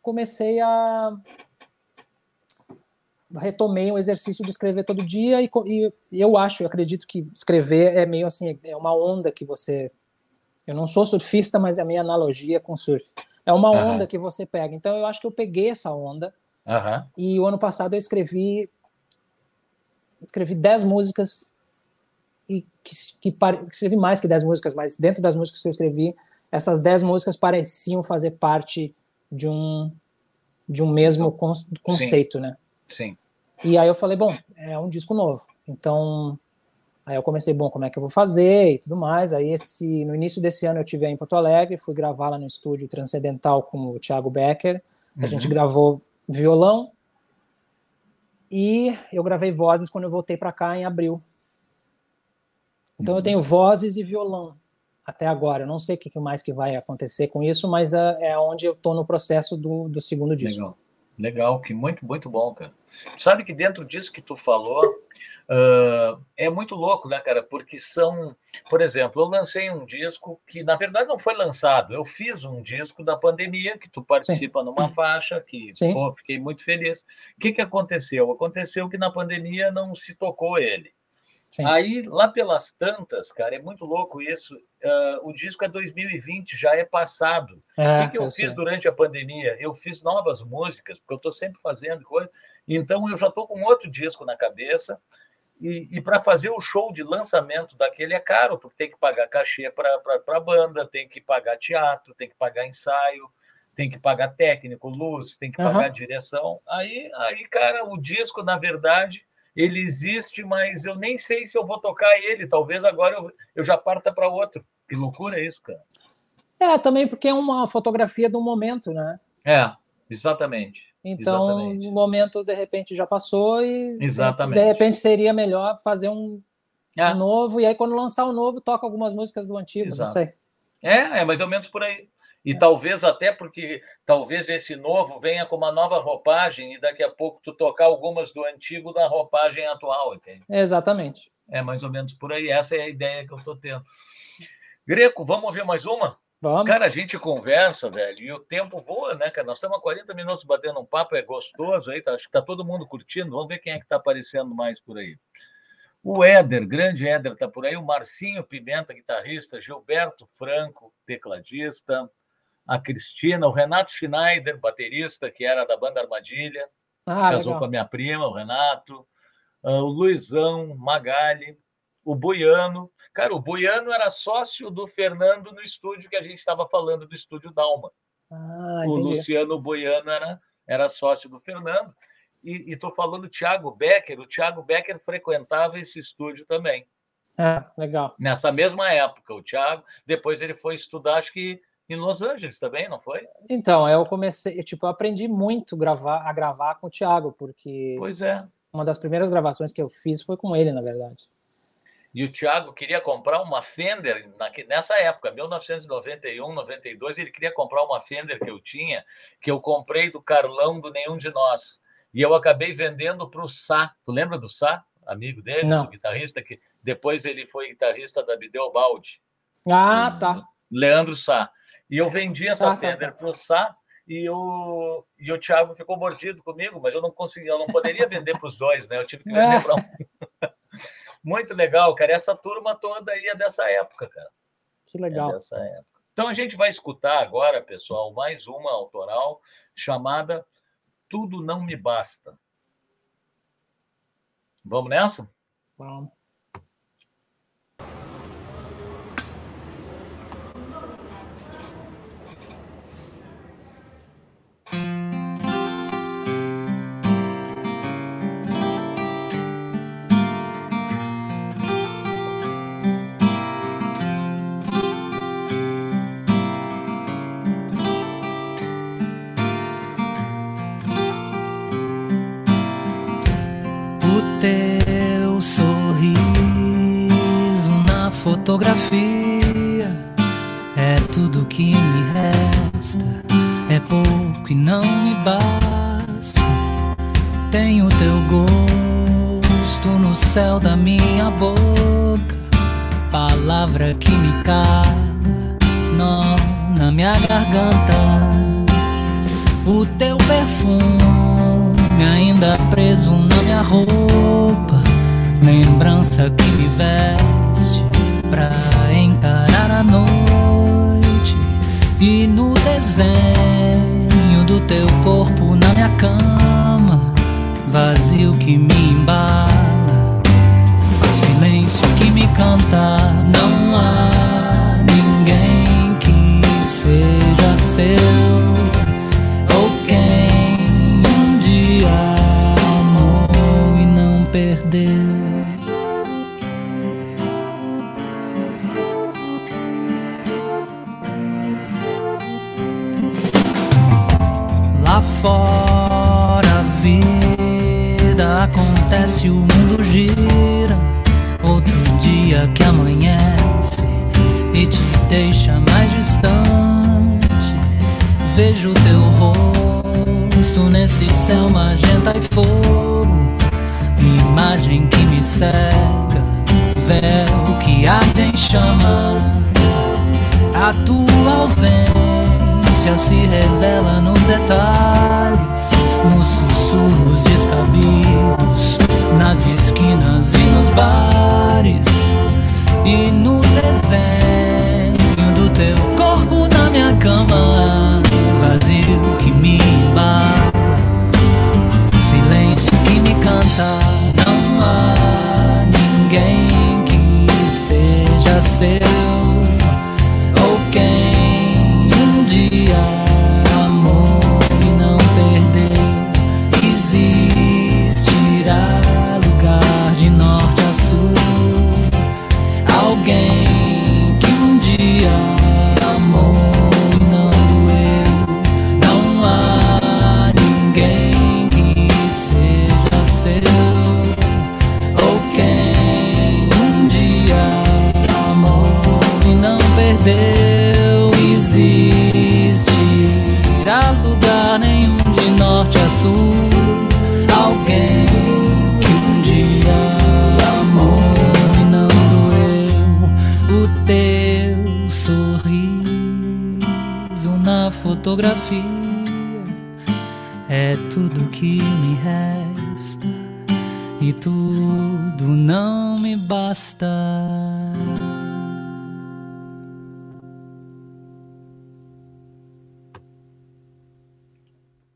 comecei a retomei o exercício de escrever todo dia e, e, eu acho, eu acredito que escrever é meio assim, é uma onda que você eu não sou surfista, mas é a minha analogia com surf. É uma onda uhum. que você pega. Então eu acho que eu peguei essa onda. Uhum. E o ano passado eu escrevi escrevi 10 músicas e que, que, que escrevi mais que 10 músicas, mas dentro das músicas que eu escrevi, essas 10 músicas pareciam fazer parte de um de um mesmo conceito, Sim. né? Sim. E aí eu falei, bom, é um disco novo. Então Aí eu comecei, bom, como é que eu vou fazer e tudo mais. Aí esse, no início desse ano eu tive em Porto Alegre, fui gravar lá no estúdio Transcendental com o Thiago Becker. A gente uhum. gravou violão e eu gravei vozes quando eu voltei para cá em abril. Então eu tenho vozes e violão até agora. Eu não sei o que mais que vai acontecer com isso, mas é, é onde eu estou no processo do, do segundo disco. Legal. Legal, que muito, muito bom, cara. Sabe que dentro disso que tu falou, uh, é muito louco, né, cara? Porque são, por exemplo, eu lancei um disco que, na verdade, não foi lançado. Eu fiz um disco da pandemia, que tu participa Sim. numa faixa, que pô, fiquei muito feliz. O que, que aconteceu? Aconteceu que na pandemia não se tocou ele. Sim. Aí, lá pelas tantas, cara, é muito louco isso. Uh, o disco é 2020, já é passado. É, o que, que eu, eu fiz sei. durante a pandemia? Eu fiz novas músicas, porque eu estou sempre fazendo coisa. Então, eu já estou com outro disco na cabeça. E, e para fazer o show de lançamento daquele é caro, porque tem que pagar cachê para a banda, tem que pagar teatro, tem que pagar ensaio, tem que pagar técnico, luz, tem que pagar uhum. direção. Aí, aí, cara, o disco, na verdade ele existe, mas eu nem sei se eu vou tocar ele. Talvez agora eu, eu já parta para outro. Que loucura é isso, cara. É, também porque é uma fotografia do momento, né? É, exatamente. Então, exatamente. o momento, de repente, já passou e exatamente. de repente seria melhor fazer um, é. novo, e aí quando lançar o novo, toca algumas músicas do antigo, Exato. não sei. É, é mais ou menos por aí. E é. talvez até porque talvez esse novo venha com uma nova roupagem e daqui a pouco tu tocar algumas do antigo na roupagem atual, entende? Exatamente. É mais ou menos por aí. Essa é a ideia que eu estou tendo. Greco, vamos ouvir mais uma? Vamos. Cara, a gente conversa, velho, e o tempo voa, né, cara? Nós estamos há 40 minutos batendo um papo, é gostoso aí, tá? acho que tá todo mundo curtindo. Vamos ver quem é que está aparecendo mais por aí. O Éder, grande Éder, está por aí. O Marcinho Pimenta, guitarrista. Gilberto Franco, tecladista a Cristina, o Renato Schneider, baterista, que era da banda Armadilha, ah, casou legal. com a minha prima, o Renato, uh, o Luizão Magali, o Boiano. Cara, o Boiano era sócio do Fernando no estúdio que a gente estava falando do estúdio Dalma. Ah, o Luciano Boiano era, era sócio do Fernando. E estou falando do Thiago Becker. O Thiago Becker frequentava esse estúdio também. Ah, legal. Nessa mesma época, o Thiago. Depois ele foi estudar, acho que Em Los Angeles também, não foi? Então, eu comecei, tipo, eu aprendi muito gravar, a gravar com o Thiago, porque. Pois é. Uma das primeiras gravações que eu fiz foi com ele, na verdade. E o Thiago queria comprar uma Fender nessa época, 1991, 92, ele queria comprar uma Fender que eu tinha, que eu comprei do Carlão do Nenhum de Nós. E eu acabei vendendo para o Sá. Tu lembra do Sá? Amigo dele, Não. o guitarrista, que depois ele foi guitarrista da Bideu Baldi. Ah, tá. Leandro Sá. E eu vendi essa Ah, tá, Fender para o Sá e o, e o Thiago ficou mordido comigo, mas eu não conseguia, eu não poderia vender para os dois, né? Eu tive que vender É. para um. Muito legal, cara. Essa turma toda aí é dessa época, cara. Que É legal. dessa época. Então a gente vai escutar agora, pessoal, mais uma autoral chamada Tudo Não Me Basta. Vamos nessa? Vamos. Fotografia é tudo que me resta. É pouco e não me basta. Tenho teu gosto no céu da minha boca, palavra que me caga, nó na minha garganta. O teu perfume ainda preso na minha roupa, lembrança que me veste noite. E no desenho do teu corpo na minha cama, vazio que me embala, silêncio que me canta. Não há ninguém que seja seu fora a vida acontece, o mundo gira. Outro dia que amanhece e te deixa mais distante. Vejo teu rosto nesse céu magenta e fogo. Imagem que me cega, véu que arde em chama. A tua ausência se revela nos detalhes, nos sussurros descabidos, nas esquinas e nos bares, e no desenho do teu corpo na minha cama, vazio que me embala, silêncio que me canta. Não há ninguém que seja seu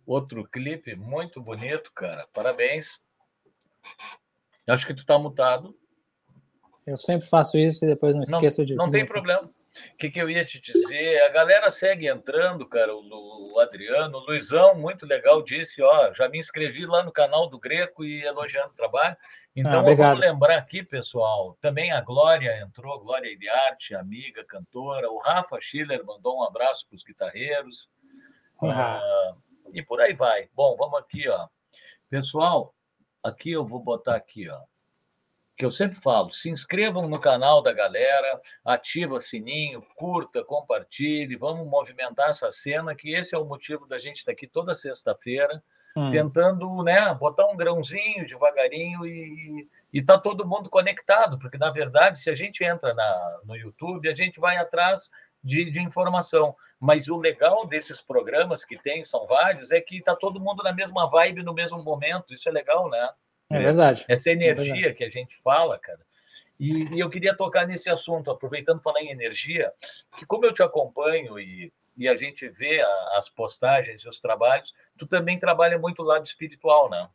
Outro clipe muito bonito, cara. Parabéns. Acho que tu tá mutado. Eu sempre faço isso e depois não Não, esqueço de não tem problema. O que, que eu ia te dizer? A galera segue entrando, cara. O, o Adriano, o Luizão, muito legal, disse: Ó, já me inscrevi lá no canal do Greco e elogiando o trabalho. Então, ah, vamos lembrar aqui, pessoal, também a Glória entrou, Glória de Arte, amiga, cantora, o Rafa Schiller mandou um abraço para os guitarreiros, uhum. uh, e por aí vai. Bom, vamos aqui, ó. Pessoal, aqui eu vou botar aqui, ó, que eu sempre falo, se inscrevam no canal da galera, ativa o sininho, curta, compartilhe, vamos movimentar essa cena, que esse é o motivo da gente estar aqui toda sexta-feira, hum. tentando né, botar um grãozinho devagarinho e está todo mundo conectado, porque, na verdade, se a gente entra na, no YouTube, a gente vai atrás de, de, informação. Mas o legal desses programas que tem, são vários, é que está todo mundo na mesma vibe, no mesmo momento. Isso é legal, né? É verdade. Essa energia é verdade. que a gente fala, cara. E, e, eu queria tocar nesse assunto, aproveitando falar em energia, que como eu te acompanho e e a gente vê a, as postagens e os trabalhos, tu também trabalha muito o lado espiritual, né?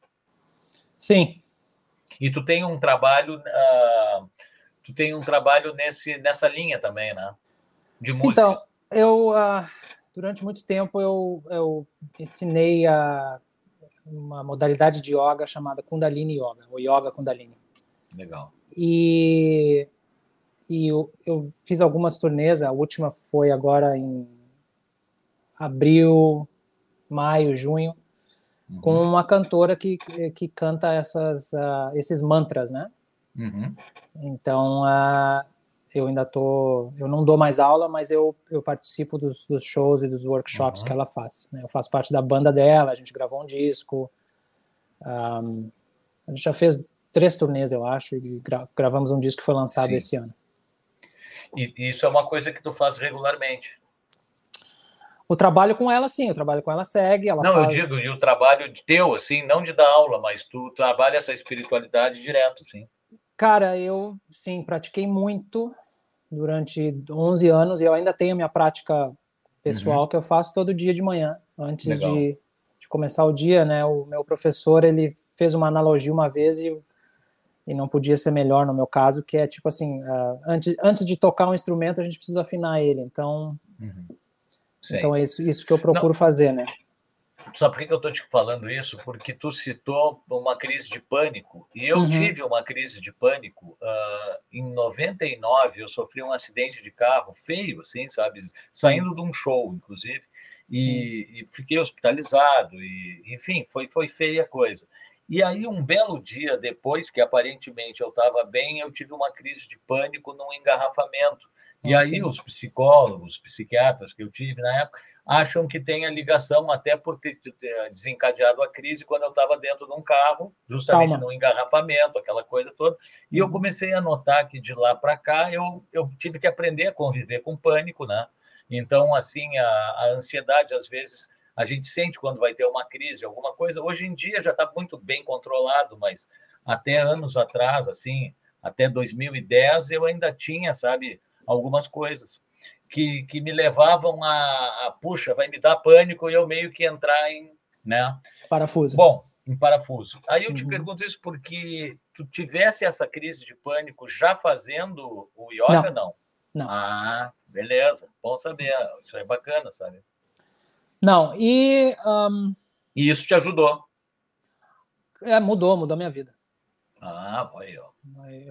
Sim. E tu tem um trabalho, uh, tu tem um trabalho nesse, nessa linha também, né? De música. Então, eu uh, durante muito tempo eu, eu ensinei a uma modalidade de yoga chamada Kundalini Yoga, ou Yoga Kundalini. Legal. E, e eu, eu fiz algumas turnês, a última foi agora em abril, maio, junho, uhum. com uma cantora que, que canta essas, uh, esses mantras, né? Uhum. Então, uh, eu ainda tô, eu não dou mais aula, mas eu, eu participo dos, dos shows e dos workshops uhum. que ela faz. Né? Eu faço parte da banda dela, a gente gravou um disco, um, a gente já fez três turnês, eu acho, e gra gravamos um disco que foi lançado Sim. esse ano. E isso é uma coisa que tu faz regularmente? O trabalho com ela, sim, o trabalho com ela segue. Ela não, faz... eu digo, e o trabalho teu, assim, não de dar aula, mas tu trabalha essa espiritualidade direto, sim. Cara, eu, sim, pratiquei muito durante 11 anos e eu ainda tenho minha prática pessoal uhum. que eu faço todo dia de manhã, antes de, de, começar o dia, né? O meu professor, ele fez uma analogia uma vez e, e não podia ser melhor no meu caso, que é tipo assim, uh, antes, antes de tocar um instrumento, a gente precisa afinar ele. Então, uhum. Então é isso, isso que eu procuro Não. fazer, né? Sabe por que eu estou te falando isso? Porque tu citou uma crise de pânico. E eu uhum. tive uma crise de pânico. Uh, em 99, eu sofri um acidente de carro feio, assim, sabe? Saindo de um show, inclusive. E, e fiquei hospitalizado. E, enfim, foi, foi feia a coisa. E aí, um belo dia depois, que aparentemente eu estava bem, eu tive uma crise de pânico num engarrafamento. E aí sim. os psicólogos, os psiquiatras que eu tive na época, acham que tem a ligação até por ter, ter desencadeado a crise quando eu estava dentro de um carro, justamente Calma. no engarrafamento, aquela coisa toda. E eu uhum. comecei a notar que de lá para cá eu, eu tive que aprender a conviver com pânico, né? Então, assim, a, a ansiedade, às vezes, a gente sente quando vai ter uma crise, alguma coisa. Hoje em dia já está muito bem controlado, mas até anos atrás, assim, até 2010, eu ainda tinha, sabe, algumas coisas que, que me levavam a, a, puxa, vai me dar pânico e eu meio que entrar em, né? Parafuso. Bom, em parafuso. Aí eu te uhum. pergunto isso porque tu tivesse essa crise de pânico já fazendo o yoga, não? Não. não. Ah, beleza. Bom saber. Isso é bacana, sabe? Não, e... Um... E isso te ajudou? É, mudou, mudou a minha vida. Ah, aí, ó.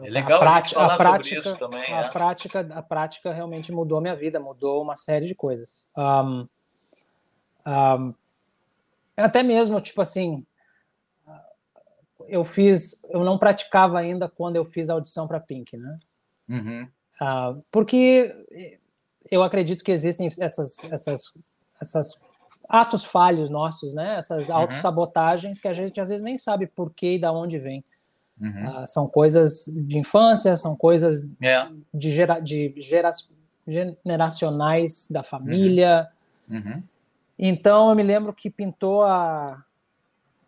É legal a, prática, a, a prática, também, a é. prática, a prática realmente mudou a minha vida, mudou uma série de coisas. Um, um, até mesmo, tipo assim, eu fiz, eu não praticava ainda quando eu fiz a audição para Pink, né? Uhum. Uh, porque eu acredito que existem essas, essas, essas atos falhos nossos, né? Essas uhum. autossabotagens que a gente às vezes nem sabe por que e da onde vem. Uhum. Uh, são coisas de infância, são coisas yeah. É. de, gera, de gera, generacionais da família. Uhum. Uhum. Então eu me lembro que pintou a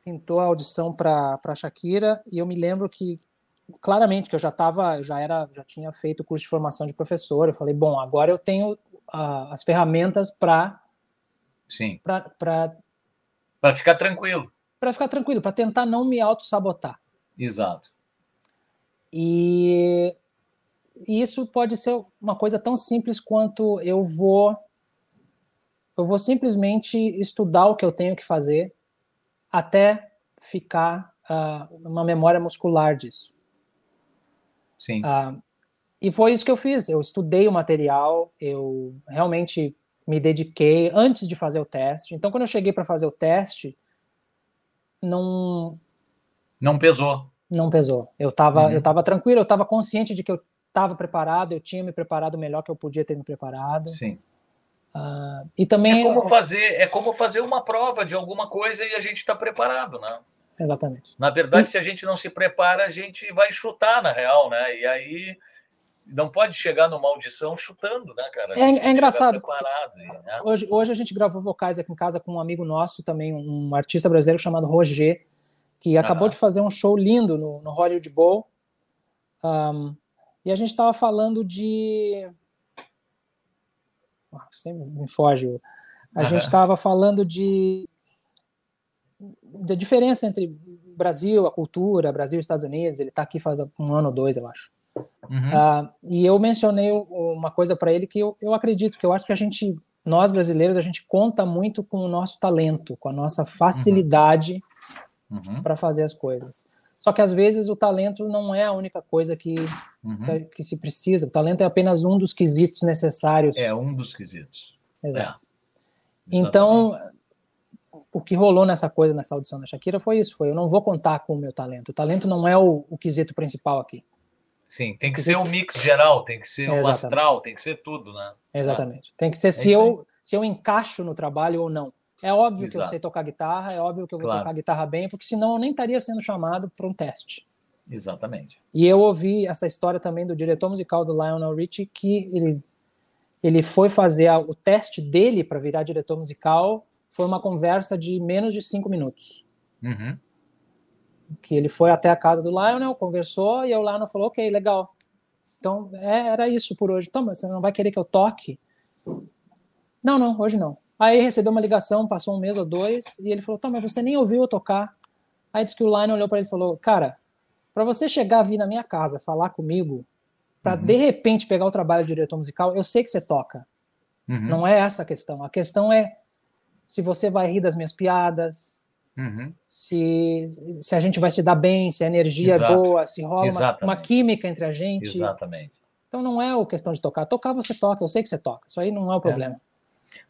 pintou a audição para Shakira e eu me lembro que claramente que eu já estava já era já tinha feito o curso de formação de professor. Eu falei bom agora eu tenho uh, as ferramentas para sim para para ficar tranquilo para ficar tranquilo para tentar não me auto sabotar Exato. E isso pode ser uma coisa tão simples quanto eu vou eu vou simplesmente estudar o que eu tenho que fazer até ficar uh, uma memória muscular disso. Sim. Uh, e foi isso que eu fiz. Eu estudei o material, eu realmente me dediquei antes de fazer o teste. Então, quando eu cheguei para fazer o teste, não. Não pesou. Não pesou. Eu estava uhum. eu tava tranquilo, eu estava consciente de que eu estava preparado, eu tinha me preparado melhor que eu podia ter me preparado. Sim. Uh, e também é como fazer é como fazer uma prova de alguma coisa e a gente está preparado, né? Exatamente. Na verdade, e... se a gente não se prepara, a gente vai chutar na real, né? E aí não pode chegar numa audição chutando, né, cara? É, é engraçado. Né? Hoje, hoje a gente gravou vocais aqui em casa com um amigo nosso, também um artista brasileiro chamado Roger, que acabou de fazer um show lindo no, no Hollywood Bowl. Um, e a gente estava falando de. Ah, sempre me foge. A gente estava falando de da diferença entre Brasil, a cultura, Brasil e Estados Unidos. Ele está aqui faz um ano ou dois, eu acho. Uhum. Uh, e eu mencionei uma coisa para ele que eu, eu acredito, que eu acho que a gente, nós brasileiros, a gente conta muito com o nosso talento, com a nossa facilidade uhum. Uhum. para fazer as coisas. Só que às vezes o talento não é a única coisa que, uhum. que, que, se precisa. O talento é apenas um dos quesitos necessários. É um dos quesitos. Exato. É. Então, o que rolou nessa coisa, nessa audição da Shakira, foi isso: foi eu não vou contar com o meu talento. O talento não é o, o quesito principal aqui. Sim, tem que ser o um mix geral, tem que ser o um astral, tem que ser tudo, né? Exatamente. Tem que ser é se, eu, se eu encaixo no trabalho ou não. É óbvio Exato. que eu sei tocar guitarra, é óbvio que eu vou claro. tocar guitarra bem, porque senão eu nem estaria sendo chamado para um teste. Exatamente. E eu ouvi essa história também do diretor musical do Lionel Richie, que ele, ele foi fazer a, o teste dele para virar diretor musical, foi uma conversa de menos de cinco minutos. Uhum que ele foi até a casa do Lionel, conversou, e o Lionel falou, ok, legal. Então, é, era isso por hoje. Então, mas você não vai querer que eu toque? Não, não, hoje não. Aí recebeu uma ligação, passou um mês ou dois, e ele falou, tá, mas você nem ouviu eu tocar. Aí disse que o Lionel olhou para ele e falou, cara, para você chegar a vir na minha casa, falar comigo, para uhum. de repente pegar o trabalho de diretor musical, eu sei que você toca. Uhum. Não é essa a questão. A questão é se você vai rir das minhas piadas, Uhum. Se, se a gente vai se dar bem, se a energia é Exato. é boa, se rola uma, uma, química entre a gente. Exatamente. Então não é a questão de tocar. Tocar você toca, eu sei que você toca. Isso aí não é o problema. É.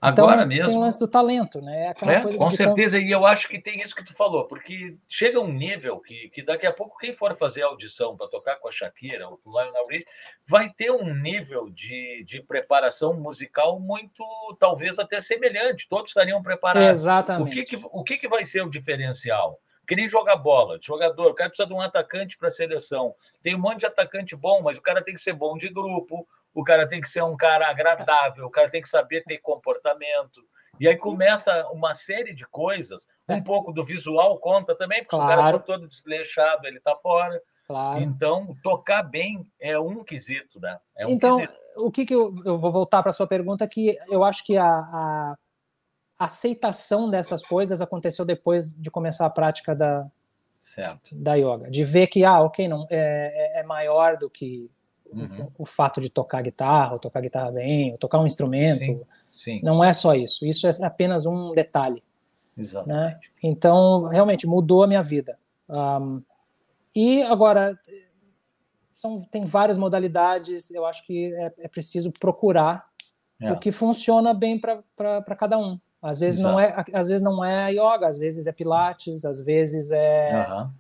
Agora então, mesmo. Tem o lance do talento, né? É é, com certeza, e eu acho que tem isso que tu falou, porque chega um nível que, que daqui a pouco quem for fazer audição para tocar com a Shakira, o Lionel Rich, vai ter um nível de, de preparação musical muito, talvez até semelhante, todos estariam preparados. Exatamente. O que, que, o que, que vai ser o diferencial? que nem jogar bola, jogador, o cara precisa de um atacante para a seleção. Tem um monte de atacante bom, mas o cara tem que ser bom de grupo, o cara tem que ser um cara agradável, o cara tem que saber ter comportamento. E aí começa uma série de coisas. Um é. pouco do visual conta também, porque claro. o cara está todo desleixado, ele está fora. Claro. Então, tocar bem é um quesito, né? É um então, quesito. o que, que eu, eu vou voltar para a sua pergunta, que eu acho que a, a, aceitação dessas coisas aconteceu depois de começar a prática da, certo. da yoga. De ver que, ah, ok, não, é, é, é maior do que Uhum. O, fato de tocar guitarra, ou tocar guitarra bem, ou tocar um instrumento. Sim, sim. Não é só isso. Isso é apenas um detalhe. Né? Então, realmente, mudou a minha vida. Um, e agora, são, tem várias modalidades, eu acho que é, é preciso procurar é. o que funciona bem para cada um. Às vezes, não é, às vezes não é yoga, às vezes é pilates, às vezes é... Uhum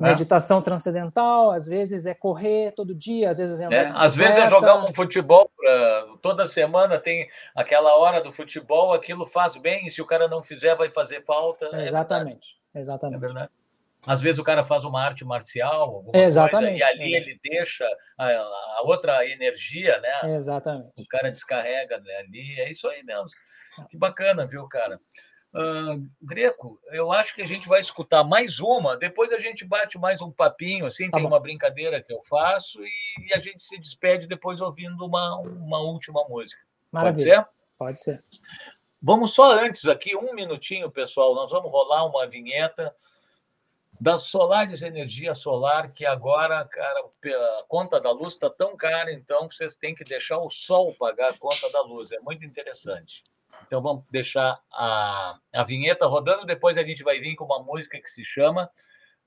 é. meditação transcendental, às vezes é correr todo dia, às vezes é andar é, Às vezes é jogar um futebol, uh, toda semana tem aquela hora do futebol, aquilo faz bem, e se o cara não fizer, vai fazer falta. Exatamente, é exatamente. É verdade. Às vezes o cara faz uma arte marcial, Exatamente. Coisa, e ali ele deixa a, a, outra energia, né? Exatamente. O cara descarrega né, ali, é isso aí mesmo. Que bacana, viu, cara? Uh, Greco, eu acho que a gente vai escutar mais uma, depois a gente bate mais um papinho, assim, tá tem bom. uma brincadeira que eu faço e, a gente se despede depois ouvindo uma, uma última música. Maravilha. Pode ser? Pode ser. Vamos só antes aqui, um minutinho, pessoal, nós vamos rolar uma vinheta da Solares Energia Solar, que agora, cara, a conta da luz está tão cara, então vocês têm que deixar o sol pagar a conta da luz. É muito interessante. Então vamos deixar a, a vinheta rodando, depois a gente vai vir com uma música que se chama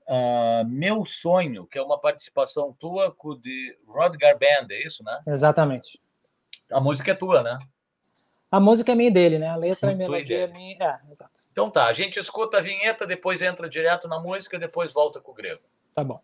uh, Meu Sonho, que é uma participação tua com o de Rodgar Band, é isso, né? Exatamente. A música é tua, né? A música é minha dele, né? A letra e melodia é minha. É, exato. Então tá, a gente escuta a vinheta, depois entra direto na música, depois volta com o grego. Tá bom.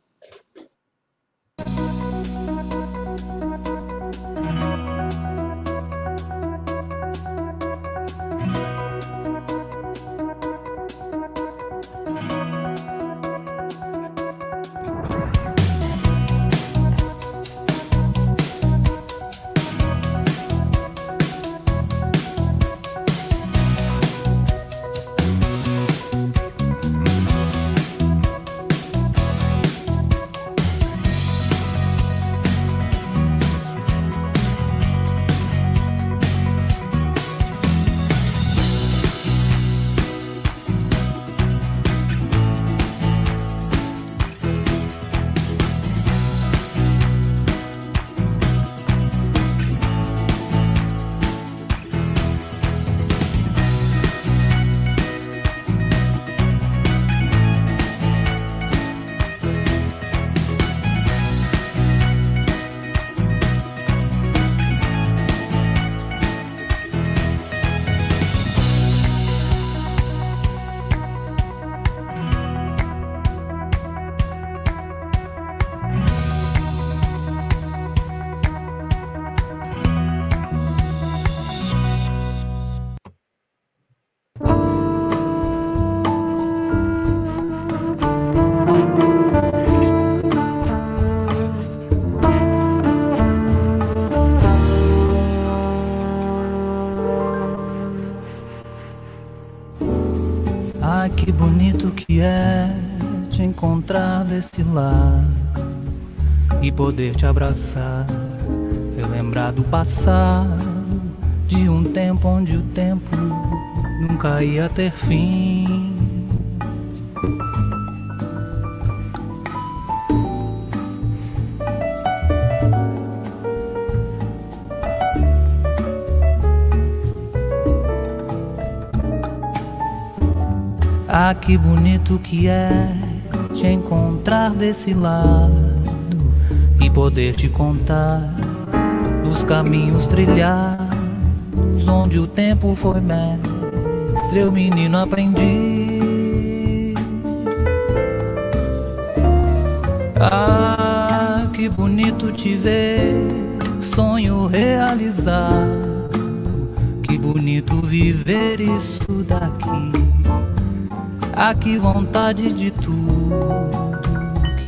Encontrar desse lado e poder te abraçar, relembrar do passado, de um tempo onde o tempo nunca ia ter fim. Ah, que bonito que é te encontrar desse lado e poder te contar dos caminhos trilhados onde o tempo foi mestre, eu menino aprendi. Ah, que bonito te ver, sonho realizado. Que bonito viver isso daqui. Ah, que vontade de tudo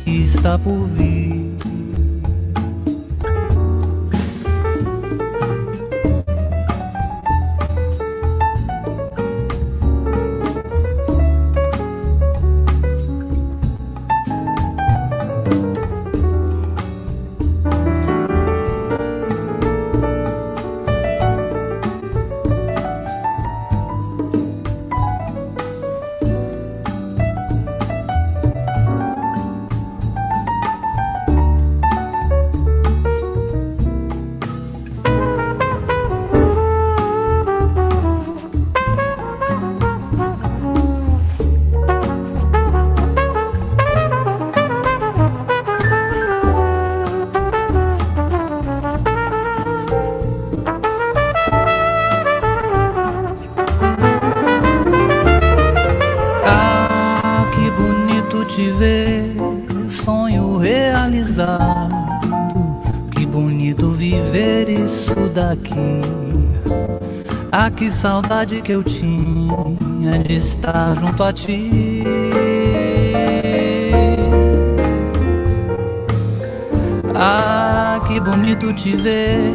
que está por vir. Que saudade que eu tinha de estar junto a ti. Ah, que bonito te ver,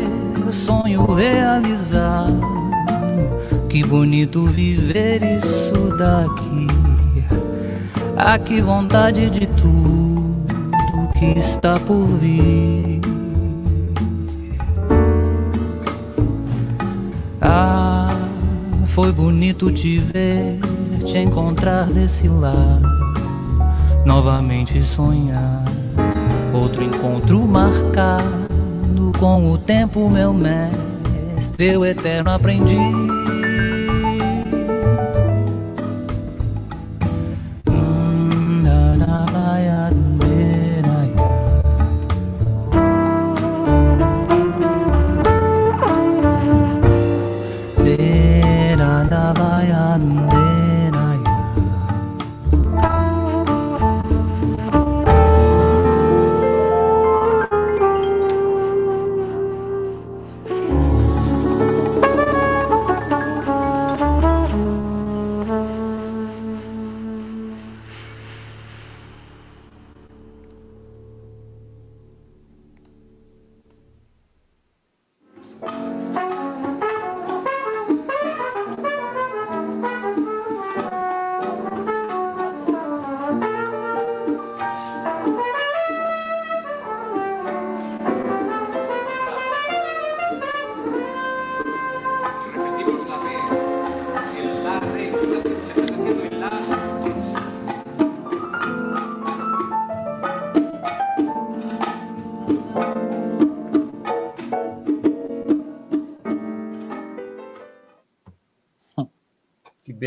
sonho realizado. Que bonito viver isso daqui. Ah, que vontade de tudo que está por vir. Foi bonito te ver, te encontrar desse lado, novamente sonhar. Outro encontro marcado com o tempo, meu mestre, eu eterno aprendiz.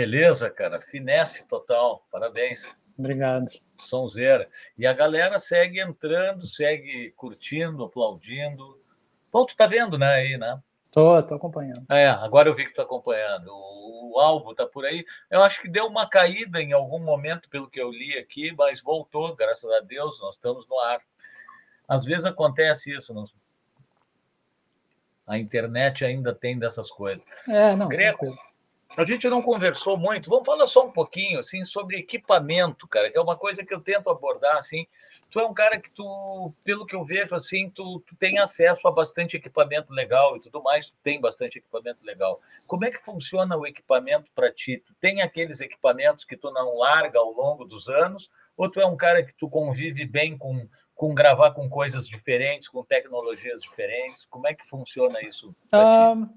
Beleza, cara. Finesse total. Parabéns. Obrigado. Sonzeira. E a galera segue entrando, segue curtindo, aplaudindo. Bom, tu tá vendo, né, aí, né? Tô, tô acompanhando. É, agora eu vi que tu tá acompanhando. O, o álbum tá por aí. Eu acho que deu uma caída em algum momento, pelo que eu li aqui, mas voltou, graças a Deus, nós estamos no ar. Às vezes acontece isso, a internet ainda tem dessas coisas. É, não, Greco, tranquilo. A gente não conversou muito. Vamos falar só um pouquinho assim sobre equipamento, cara, que é uma coisa que eu tento abordar assim. Tu é um cara que tu, pelo que eu vejo assim, tu, tu tem acesso a bastante equipamento legal e tudo mais, tu tem bastante equipamento legal. Como é que funciona o equipamento para ti? Tu tem aqueles equipamentos que tu não larga ao longo dos anos ou tu é um cara que tu convive bem com, com gravar com coisas diferentes, com tecnologias diferentes? Como é que funciona isso? Um,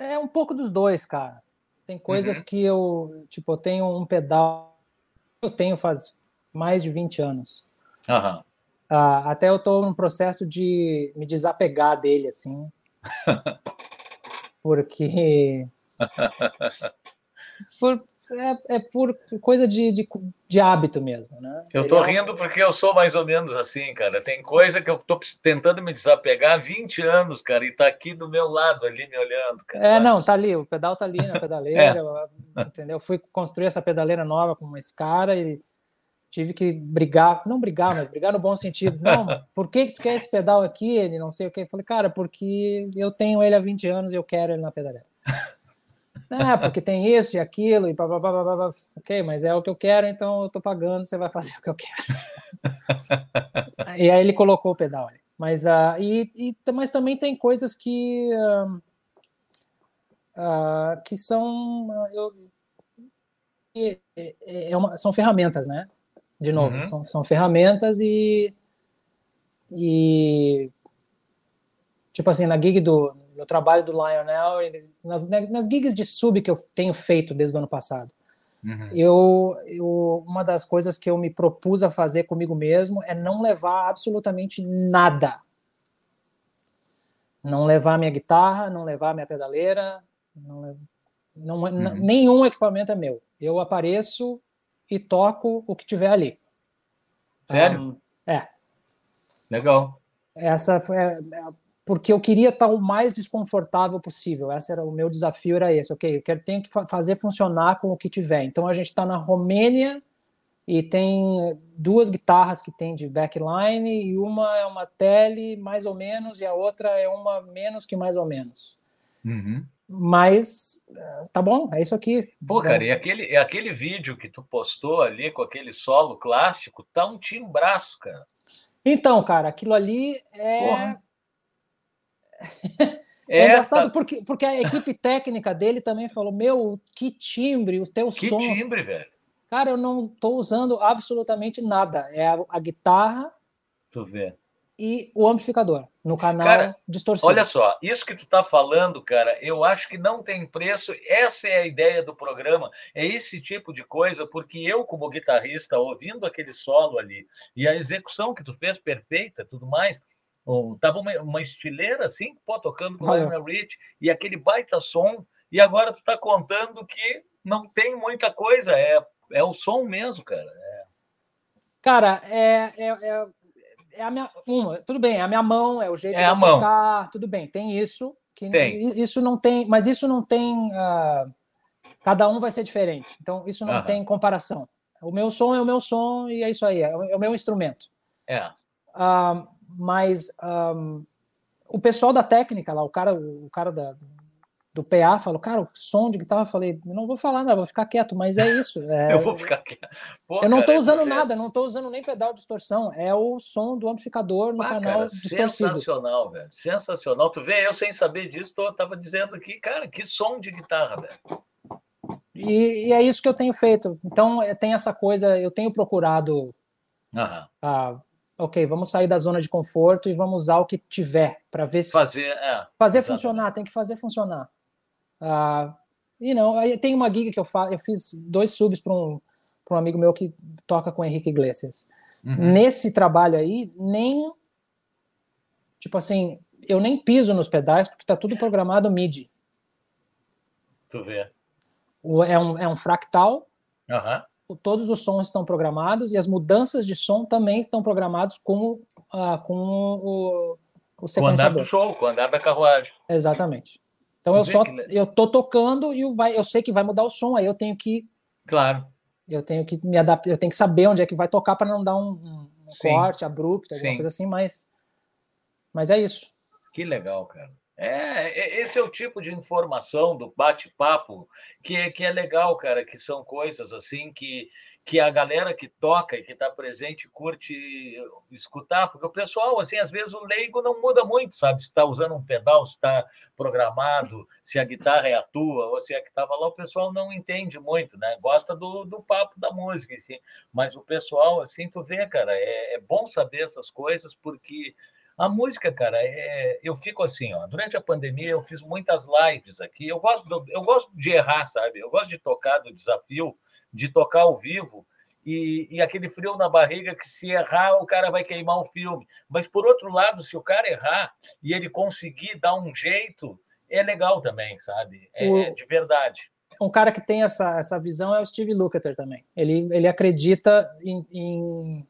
é um pouco dos dois, cara. Tem coisas uhum. que eu, tipo, eu tenho um pedal, eu tenho faz mais de 20 anos. Uhum. Uh, até eu estou no processo de me desapegar dele, assim. porque. por, é, é por coisa de, de, de, hábito mesmo, né? Eu tô Ele rindo é... porque eu sou mais ou menos assim, cara. Tem coisa que eu tô tentando me desapegar há 20 anos, cara, e tá aqui do meu lado ali me olhando, cara. É, não, tá ali, o pedal tá ali na pedaleira, é. entendeu? Eu fui construir essa pedaleira nova com esse cara e tive que brigar, não brigar, mas brigar no bom sentido. Não, por que, que tu quer esse pedal aqui? Ele não sei o que. Eu falei, cara, porque eu tenho ele há 20 anos e eu quero ele na pedaleira. Ah, porque tem isso e aquilo, e blá, blá, ok, mas é o que eu quero, então eu tô pagando, você vai fazer o que eu quero. e aí ele colocou o pedal ali. Mas, uh, e, e, mas também tem coisas que, uh, uh, que são. Eu, é, é uma, são ferramentas, né? De novo, uhum. são, são ferramentas e. E. Tipo assim, na gig do, meu trabalho do Lionel, nas, nas gigs de sub que eu tenho feito desde o ano passado. Uhum. Eu, eu, uma das coisas que eu me propus a fazer comigo mesmo é não levar absolutamente nada. Não levar minha guitarra, não levar minha pedaleira, não, não, uhum. nenhum equipamento é meu. Eu apareço e toco o que tiver ali. Sério? Um, é. Legal. Essa foi porque eu queria estar o mais desconfortável possível. Esse era o meu desafio, era esse. Ok, eu quero tenho que fazer funcionar com o que tiver. Então a gente está na Romênia e tem duas guitarras que tem de backline e uma é uma tele mais ou menos e a outra é uma menos que mais ou menos. Uhum. Mas tá bom, é isso aqui. Pô, cara, e aquele, aquele vídeo que tu postou ali com aquele solo clássico, tá um timbraço, cara. Então, cara, aquilo ali é. Porra é, é engraçado tá... porque, porque a equipe técnica dele também falou: Meu, que timbre, os teus que sons. Que timbre, velho. Cara, eu não estou usando absolutamente nada. É a, a guitarra. Tu vê. E o amplificador no canal cara, distorcido. Olha só, isso que tu tá falando, cara, eu acho que não tem preço. Essa é a ideia do programa, é esse tipo de coisa, porque eu, como guitarrista, ouvindo aquele solo ali e a execução que tu fez perfeita, tudo mais, Tava uma, uma estileira assim, pô, tocando com o Lionel Rich, e aquele baita som, e agora tu tá contando que não tem muita coisa, é, é o som mesmo, cara. É. Cara, é, é, é, é, a minha. Uma, tudo bem, é a minha mão, é o jeito é de a mão. tocar, tudo bem, tem isso. Que tem. Isso não tem, mas isso não tem. Uh, cada um vai ser diferente. Então, isso não tem comparação. O meu som é o meu som e é isso aí, é o meu instrumento. É. Uh, mas um, o pessoal da técnica lá, o cara, o cara da, do PA falou, cara, o som de guitarra, eu falei, não vou falar nada, vou ficar quieto, mas é isso. É... eu vou ficar quieto. Pô, eu não estou usando nada, não estou usando nem pedal de distorção, é o som do amplificador no ah, canal cara, distorcido. Sensacional, velho, sensacional. Tu vê, eu sem saber disso, tô, tava dizendo aqui, cara, que som de guitarra, velho. E, e, é isso que eu tenho feito. Então, é, tem essa coisa, eu tenho procurado Uhum. Ok, vamos sair da zona de conforto e vamos usar o que tiver para ver se fazer, é, fazer funcionar, tem que fazer funcionar. Uh, e não, aí tem uma gig que eu faço, eu fiz dois subs para um, um amigo meu que toca com Henrique Iglesias. Uhum. Nesse trabalho aí, nem tipo assim, eu nem piso nos pedais porque está tudo programado MIDI. Tu vê. É um, é um fractal. Uhum todos os sons estão programados e as mudanças de som também estão programados com, uh, com o, o sequenciador. Com o andar do show, com o andar da carruagem. Exatamente. Então eu só eu tô tocando e vai, eu sei que vai mudar o som, aí eu tenho que Claro. Eu tenho que me adaptar, eu tenho que saber onde é que vai tocar para não dar um, um corte abrupto, alguma Sim. coisa assim, mas mas é isso. Que legal, cara. É, esse é o tipo de informação do bate-papo que, que é legal, cara, que são coisas assim que, que a galera que toca e que está presente curte escutar, porque o pessoal, assim, às vezes o leigo não muda muito, sabe? Se está usando um pedal, se está programado, se a guitarra é a tua, ou se é que estava lá, o pessoal não entende muito, né? Gosta do, do papo da música, assim. Mas o pessoal, assim, tu vê, cara, é, é bom saber essas coisas, porque a música, cara, é, eu fico assim, ó. Durante a pandemia eu fiz muitas lives aqui. Eu gosto, do, eu gosto de errar, sabe? Eu gosto de tocar do desafio, de tocar ao vivo e, e, aquele frio na barriga que se errar o cara vai queimar o filme. Mas por outro lado, se o cara errar e ele conseguir dar um jeito, é legal também, sabe? É, o... é de verdade. Um cara que tem essa, essa visão é o Steve Lukather também. Ele, ele acredita em, em,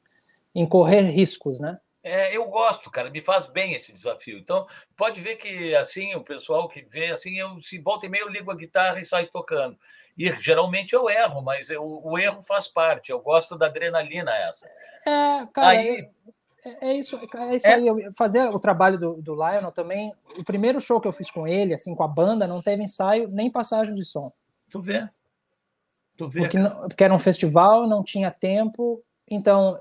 em correr riscos, né? É, eu gosto, cara, me faz bem esse desafio. Então, pode ver que, assim, o pessoal que vê, assim, eu, se volta e meia, eu ligo a guitarra e saio tocando. E geralmente eu erro, mas eu, o erro faz parte. Eu gosto da adrenalina essa. É, cara, aí, é, é isso, é isso é... aí. Eu fazer o trabalho do, do Lionel também. O primeiro show que eu fiz com ele, assim, com a banda, não teve ensaio nem passagem de som. Tu vê? Tu vê? Porque, não, porque era um festival, não tinha tempo. Então,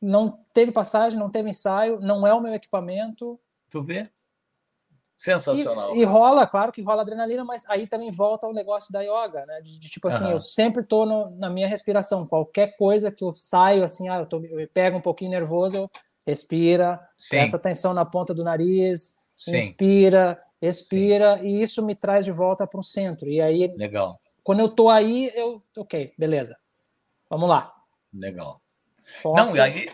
não teve passagem, não teve ensaio, não é o meu equipamento. Tu vê? Sensacional. E, e, rola, claro que rola adrenalina, mas aí também volta o negócio da yoga, né? De, de tipo assim, uhum. eu sempre tô no, na minha respiração. Qualquer coisa que eu saio, assim, ah, eu, tô, eu pego um pouquinho nervoso, eu respira, Sim. presta atenção na ponta do nariz, Sim. inspira, expira, Sim. e isso me traz de volta para o centro. E aí, legal. Quando eu tô aí, eu, ok, beleza, vamos lá. Legal. Não, aí,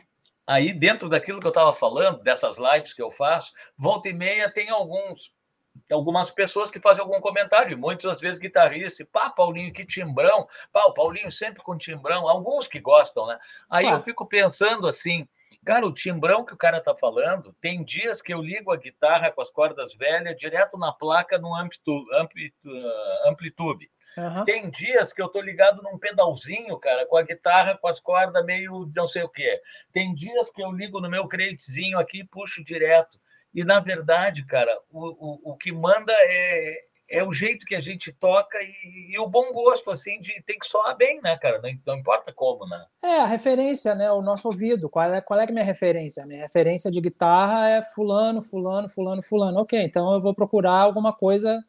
aí dentro daquilo que eu estava falando, dessas lives que eu faço, volta e meia tem alguns algumas pessoas que fazem algum comentário, muitas vezes guitarrista, pá, Paulinho, que timbrão, pá, o Paulinho sempre com timbrão, alguns que gostam, né? Aí ah. eu fico pensando assim, cara, o timbrão que o cara tá falando, tem dias que eu ligo a guitarra com as cordas velhas direto na placa no amplitude, amplitude. Uhum. Tem dias que eu tô ligado num pedalzinho, cara, com a guitarra, com as cordas meio não sei o quê. Tem dias que eu ligo no meu cretezinho aqui e puxo direto. E, na verdade, cara, o, o, o que manda é, é o jeito que a gente toca e, e, o bom gosto, assim, de ter que soar bem, né, cara? Não, não, importa como, né? É, a referência, né? O nosso ouvido. Qual é, qual é, é a minha referência? A minha referência de guitarra é fulano, fulano, fulano, fulano. Ok, então eu vou procurar alguma coisa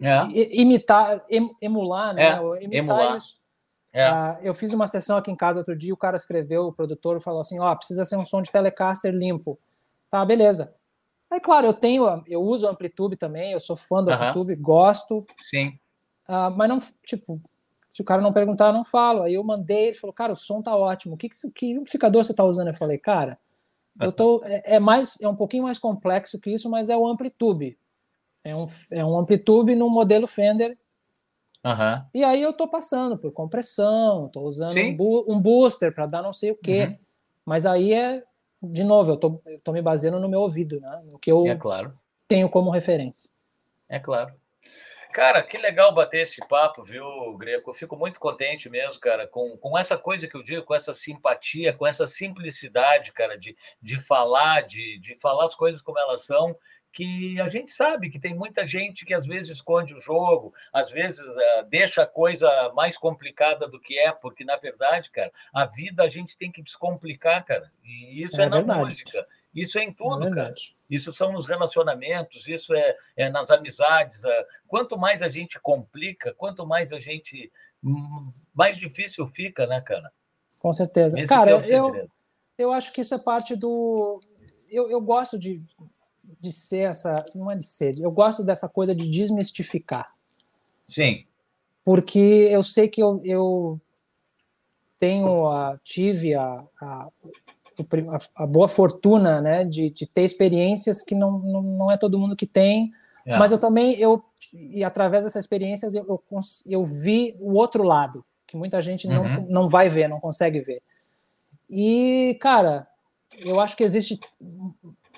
é. imitar, emular, né? É, imitar emular. isso. É. Uh, eu fiz uma sessão aqui em casa outro dia, o cara escreveu, o produtor falou assim, ó, oh, precisa ser um som de Telecaster limpo. Tá, beleza. Aí, claro, eu tenho, eu uso o Amplitude também, eu sou fã do uh -huh. Amplitude, gosto. Sim. Uh, mas não, tipo, se o cara não perguntar, eu não falo. Aí eu mandei, ele falou, cara, o som tá ótimo. Que, que, que amplificador você tá usando? Eu falei, cara, Eu tô, é, é, mais, é um pouquinho mais complexo que isso, mas é o Amplitube. É um, é um Amplitube no modelo Fender. Uhum. E aí eu tô passando por compressão, tô usando um, bu um, booster para dar não sei o quê. Uhum. Mas aí é, de novo, eu tô, eu tô me baseando no meu ouvido, né? No que eu é claro. tenho como referência. É claro. Cara, que legal bater esse papo, viu, Greco? Eu fico muito contente mesmo, cara, com, com essa coisa que eu digo, com essa simpatia, com essa simplicidade, cara, de, de falar, de, de falar as coisas como elas são, que a gente sabe que tem muita gente que às vezes esconde o jogo, às vezes uh, deixa a coisa mais complicada do que é, porque na verdade, cara, a vida a gente tem que descomplicar, cara. E isso é, é na verdade. música, isso é em tudo, é cara. Isso são nos relacionamentos, isso é, é nas amizades. É, quanto mais a gente complica, quanto mais a gente. Hum, mais difícil fica, né, cara? Com certeza. Esse cara, é eu, eu acho que isso é parte do. Eu, eu gosto de, de ser essa. Não é de ser, eu gosto dessa coisa de desmistificar. Sim. Porque eu sei que eu, eu tenho a, tive a, a, a, boa fortuna né, de, de, ter experiências que não, não, não é todo mundo que tem, é. mas eu também, eu, e através dessas experiências, eu, eu, eu, vi o outro lado, que muita gente não, uhum. não vai ver, não consegue ver. E, cara, eu acho que existe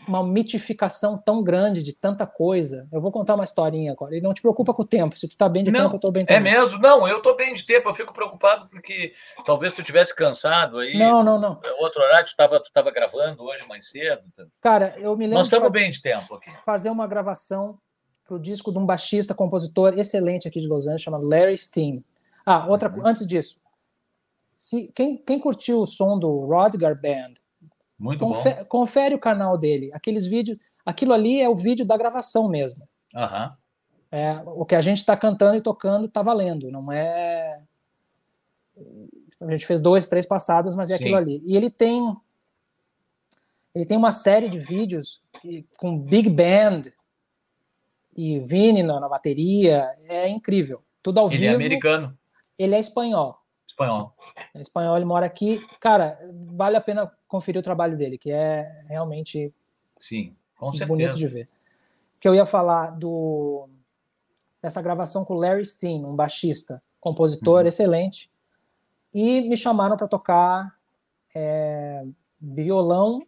uma mitificação tão grande de tanta coisa. Eu vou contar uma historinha agora. E não te preocupa com o tempo. Se tu tá bem de não, tempo, eu tô bem de é tempo. É mesmo? Não, eu tô bem de tempo. Eu fico preocupado porque talvez tu tivesse cansado aí. Não, não, não. Outro horário, tu tava, tu tava gravando hoje mais cedo. Cara, eu me lembro. Nós estamos bem de tempo aqui. Fazer uma gravação pro disco de um baixista, compositor excelente aqui de Los Angeles, chamado Larry Steen. Ah, outra uhum. antes disso. Se, quem, quem curtiu o som do Rodgar Band, muito Confer, bom. Confere o canal dele. Aqueles vídeos. Aquilo ali é o vídeo da gravação mesmo. Uhum. É, o que a gente está cantando e tocando está valendo. Não é. A gente fez dois, três passadas, mas é Sim. aquilo ali. E ele tem. Ele tem uma série de vídeos com big band e Vini na, na bateria. É incrível. Tudo ao ele vivo. Ele é americano. Ele é espanhol. Espanhol. É espanhol, ele mora aqui. Cara, vale a pena conferir o trabalho dele, que é realmente Sim, com certeza. bonito de ver. Que eu ia falar do dessa gravação com o Larry Steen, um baixista, compositor uhum. excelente, e me chamaram para tocar é, violão.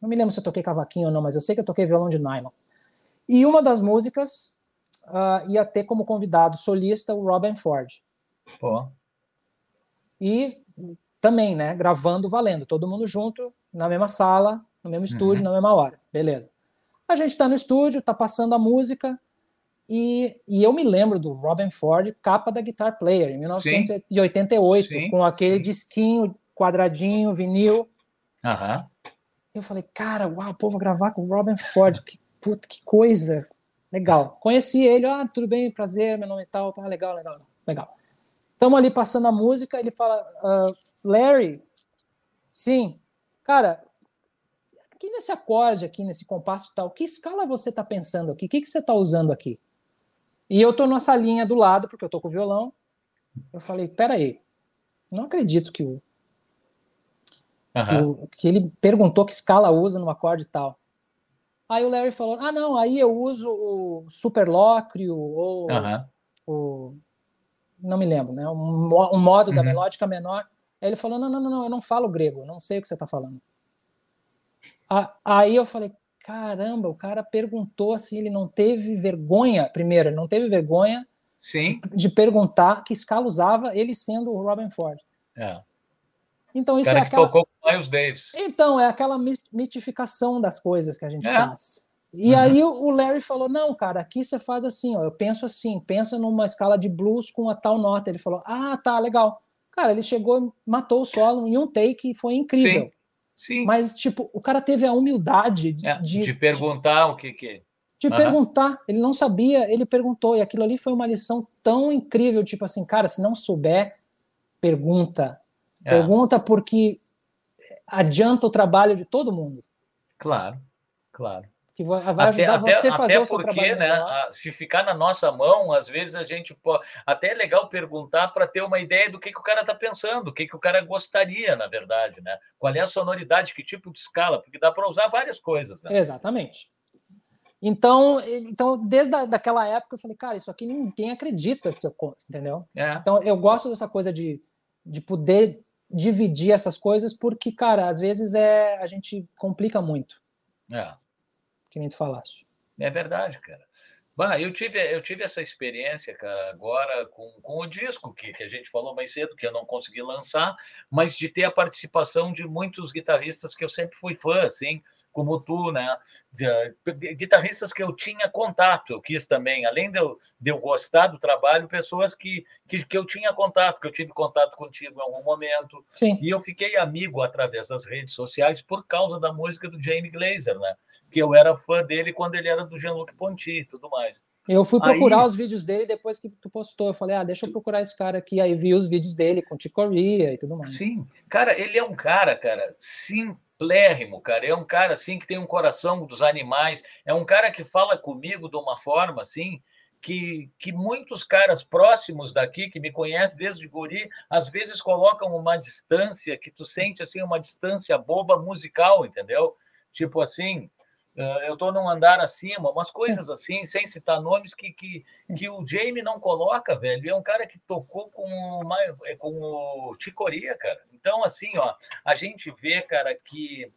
Não me lembro se eu toquei cavaquinho ou não, mas eu sei que eu toquei violão de nylon. E uma das músicas uh, ia ter como convidado solista o Robin Ford. Pô. E também, né, gravando valendo, todo mundo junto, na mesma sala, no mesmo estúdio, uhum. na mesma hora. Beleza. A gente está no estúdio, tá passando a música, e, e, eu me lembro do Robin Ford, capa da Guitar Player, em 1988, sim, com aquele sim. disquinho quadradinho, vinil. Uhum. Eu falei, cara, uau, pô, vou gravar com o Robin Ford, que, puta, que coisa. Legal. Conheci ele, ah, tudo bem, prazer, meu nome é tal, tá, legal, legal, legal. Estamos ali passando a música, ele fala, uh, Larry, sim, cara, aqui nesse acorde, aqui nesse compasso tal, que escala você está pensando aqui? O que, que você está usando aqui? E eu estou nessa linha do lado, porque eu estou com o violão. Eu falei, peraí, não acredito que o, uhum. que o, que ele perguntou que escala usa no acorde tal. Aí o Larry falou, ah não, aí eu uso o superlóquio ou uhum. o não me lembro, né? Um, um modo uhum. da melódica menor. Aí ele falou: não, não, não, não, eu não falo grego, não sei o que você está falando. Aí eu falei: caramba, o cara perguntou assim, ele não teve vergonha, primeiro, ele não teve vergonha Sim. de perguntar que escala usava, ele sendo o Robin Ford. É. Então isso é aquela... Então é aquela mitificação das coisas que a gente é. faz. E uhum. aí o Larry falou: não, cara, aqui você faz assim, ó, eu penso assim, pensa numa escala de blues com a tal nota. Ele falou: ah, tá, legal. Cara, ele chegou, matou o solo em um take, foi incrível. Sim, sim. Mas, tipo, o cara teve a humildade de, é, de, de perguntar o que que. De uhum. perguntar, ele não sabia, ele perguntou, e aquilo ali foi uma lição tão incrível, tipo assim, cara, se não souber, pergunta. É. Pergunta porque adianta o trabalho de todo mundo. Claro, claro que vai ajudar até, você a fazer até o seu porque, né, a, se ficar na nossa mão, às vezes a gente pode. Até é legal perguntar para ter uma ideia do que, que o cara está pensando, o que, que o cara gostaria, na verdade, né? Qual é a sonoridade, que tipo de escala, porque dá para usar várias coisas. Né? Exatamente. Então, então desde a, daquela época, eu falei, cara, isso aqui ninguém acredita se eu conto, entendeu? É. Então, eu gosto dessa coisa de, de poder dividir essas coisas, porque, cara, às vezes é a gente complica muito. É que nem tu falaste. É verdade, cara. Bah, eu tive, eu tive essa experiência, cara, agora com, com o disco que, que a gente falou mais cedo, que eu não consegui lançar, mas de ter a participação de muitos guitarristas que eu sempre fui fã, assim, como tu, né? De, guitarristas que eu tinha contato, eu quis também, além de eu, de eu gostar do trabalho, pessoas que, que, que eu tinha contato, que eu tive contato contigo em algum momento. Sim. E eu fiquei amigo através das redes sociais por causa da música do Jamie Glazer, né? Que eu era fã dele quando ele era do Jean-Luc Ponty e tudo mais. Eu fui procurar aí, os vídeos dele depois que tu postou. Eu falei, ah, deixa eu procurar esse cara aqui. Aí vi os vídeos dele com Ticoria e tudo mais. Sim, cara, ele é um cara, cara, simplérrimo, cara. É um cara, assim, que tem um coração dos animais. É um cara que fala comigo de uma forma, assim, que, que muitos caras próximos daqui, que me conhecem desde guri, às vezes colocam uma distância que tu sente, assim, uma distância boba musical, entendeu? Tipo assim, eu estou num andar acima, umas coisas assim, sem citar nomes, que, que, que o Jamie não coloca, velho. É um cara que tocou com, uma, é, com o Ticoria, cara. Então, assim, ó, a gente vê, cara, que,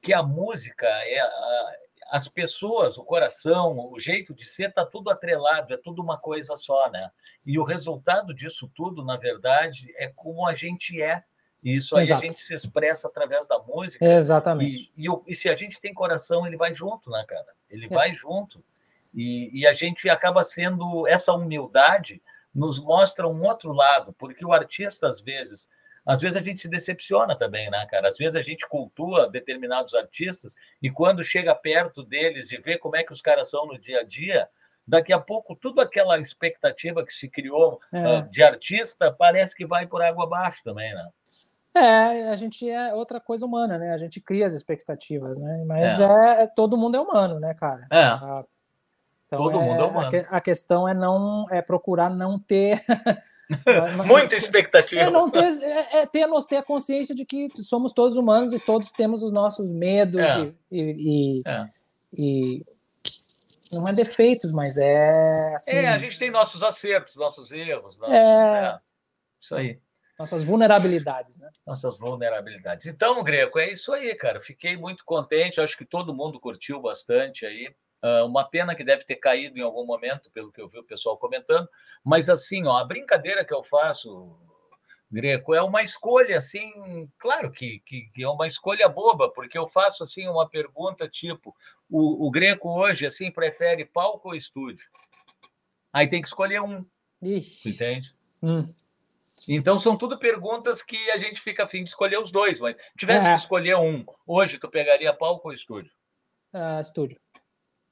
que a música é. A, as pessoas, o coração, o jeito de ser, está tudo atrelado, é tudo uma coisa só, né? E o resultado disso tudo, na verdade, é como a gente é e isso aí Exato. a gente se expressa através da música. Exatamente. E, e, e, se a gente tem coração, ele vai junto, né, cara? Ele é. vai junto. E, e, a gente acaba sendo. Essa humildade nos mostra um outro lado, porque o artista, às vezes. Às vezes a gente se decepciona também, né, cara? Às vezes a gente cultua determinados artistas e quando chega perto deles e vê como é que os caras são no dia a dia, daqui a pouco tudo aquela expectativa que se criou é. uh, de artista parece que vai por água abaixo também, né? É, a gente é outra coisa humana, né? A gente cria as expectativas, né? Mas é, é todo mundo é humano, né, cara? É. A, então, todo é, mundo é humano. A, a, questão é não é procurar não ter muita expectativa. É, não ter, é, é ter, ter a consciência de que somos todos humanos e todos temos os nossos medos é. e, e, é. e, não é defeitos, mas é assim, É, a gente tem nossos acertos, nossos erros, nossos, é, isso aí. Nossas vulnerabilidades, né? Nossas vulnerabilidades. Então, Greco, é isso aí, cara. Fiquei muito contente, acho que todo mundo curtiu bastante aí. Uh, uma pena que deve ter caído em algum momento, pelo que eu vi o pessoal comentando. Mas assim, ó, a brincadeira que eu faço, Greco, é uma escolha assim, claro que, que, que, é uma escolha boba, porque eu faço assim uma pergunta tipo: o, o Greco hoje assim prefere palco ou estúdio? Aí tem que escolher um. Ixi. Entende? Hum. Então são tudo perguntas que a gente fica afim de escolher os dois, mas tivesse é. que escolher um, hoje tu pegaria palco ou estúdio? Uh, estúdio.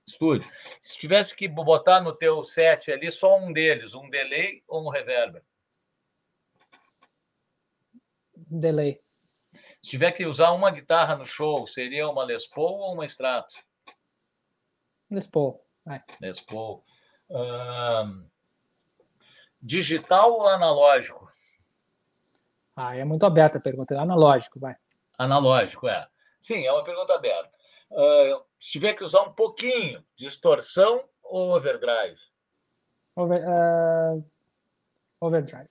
Estúdio. Se tivesse que botar no teu set ali só um deles, um delay ou um reverb? Delay. Se tiver que usar uma guitarra no show, seria uma Les Paul ou uma Strato? Les Paul. Vai. Les Paul. Um, digital ou analógico? Ah, é muito aberta a pergunta. Analógico, vai. Analógico, é. Sim, é uma pergunta aberta. Uh, se tiver que usar um pouquinho, distorção ou overdrive? Over, uh, overdrive.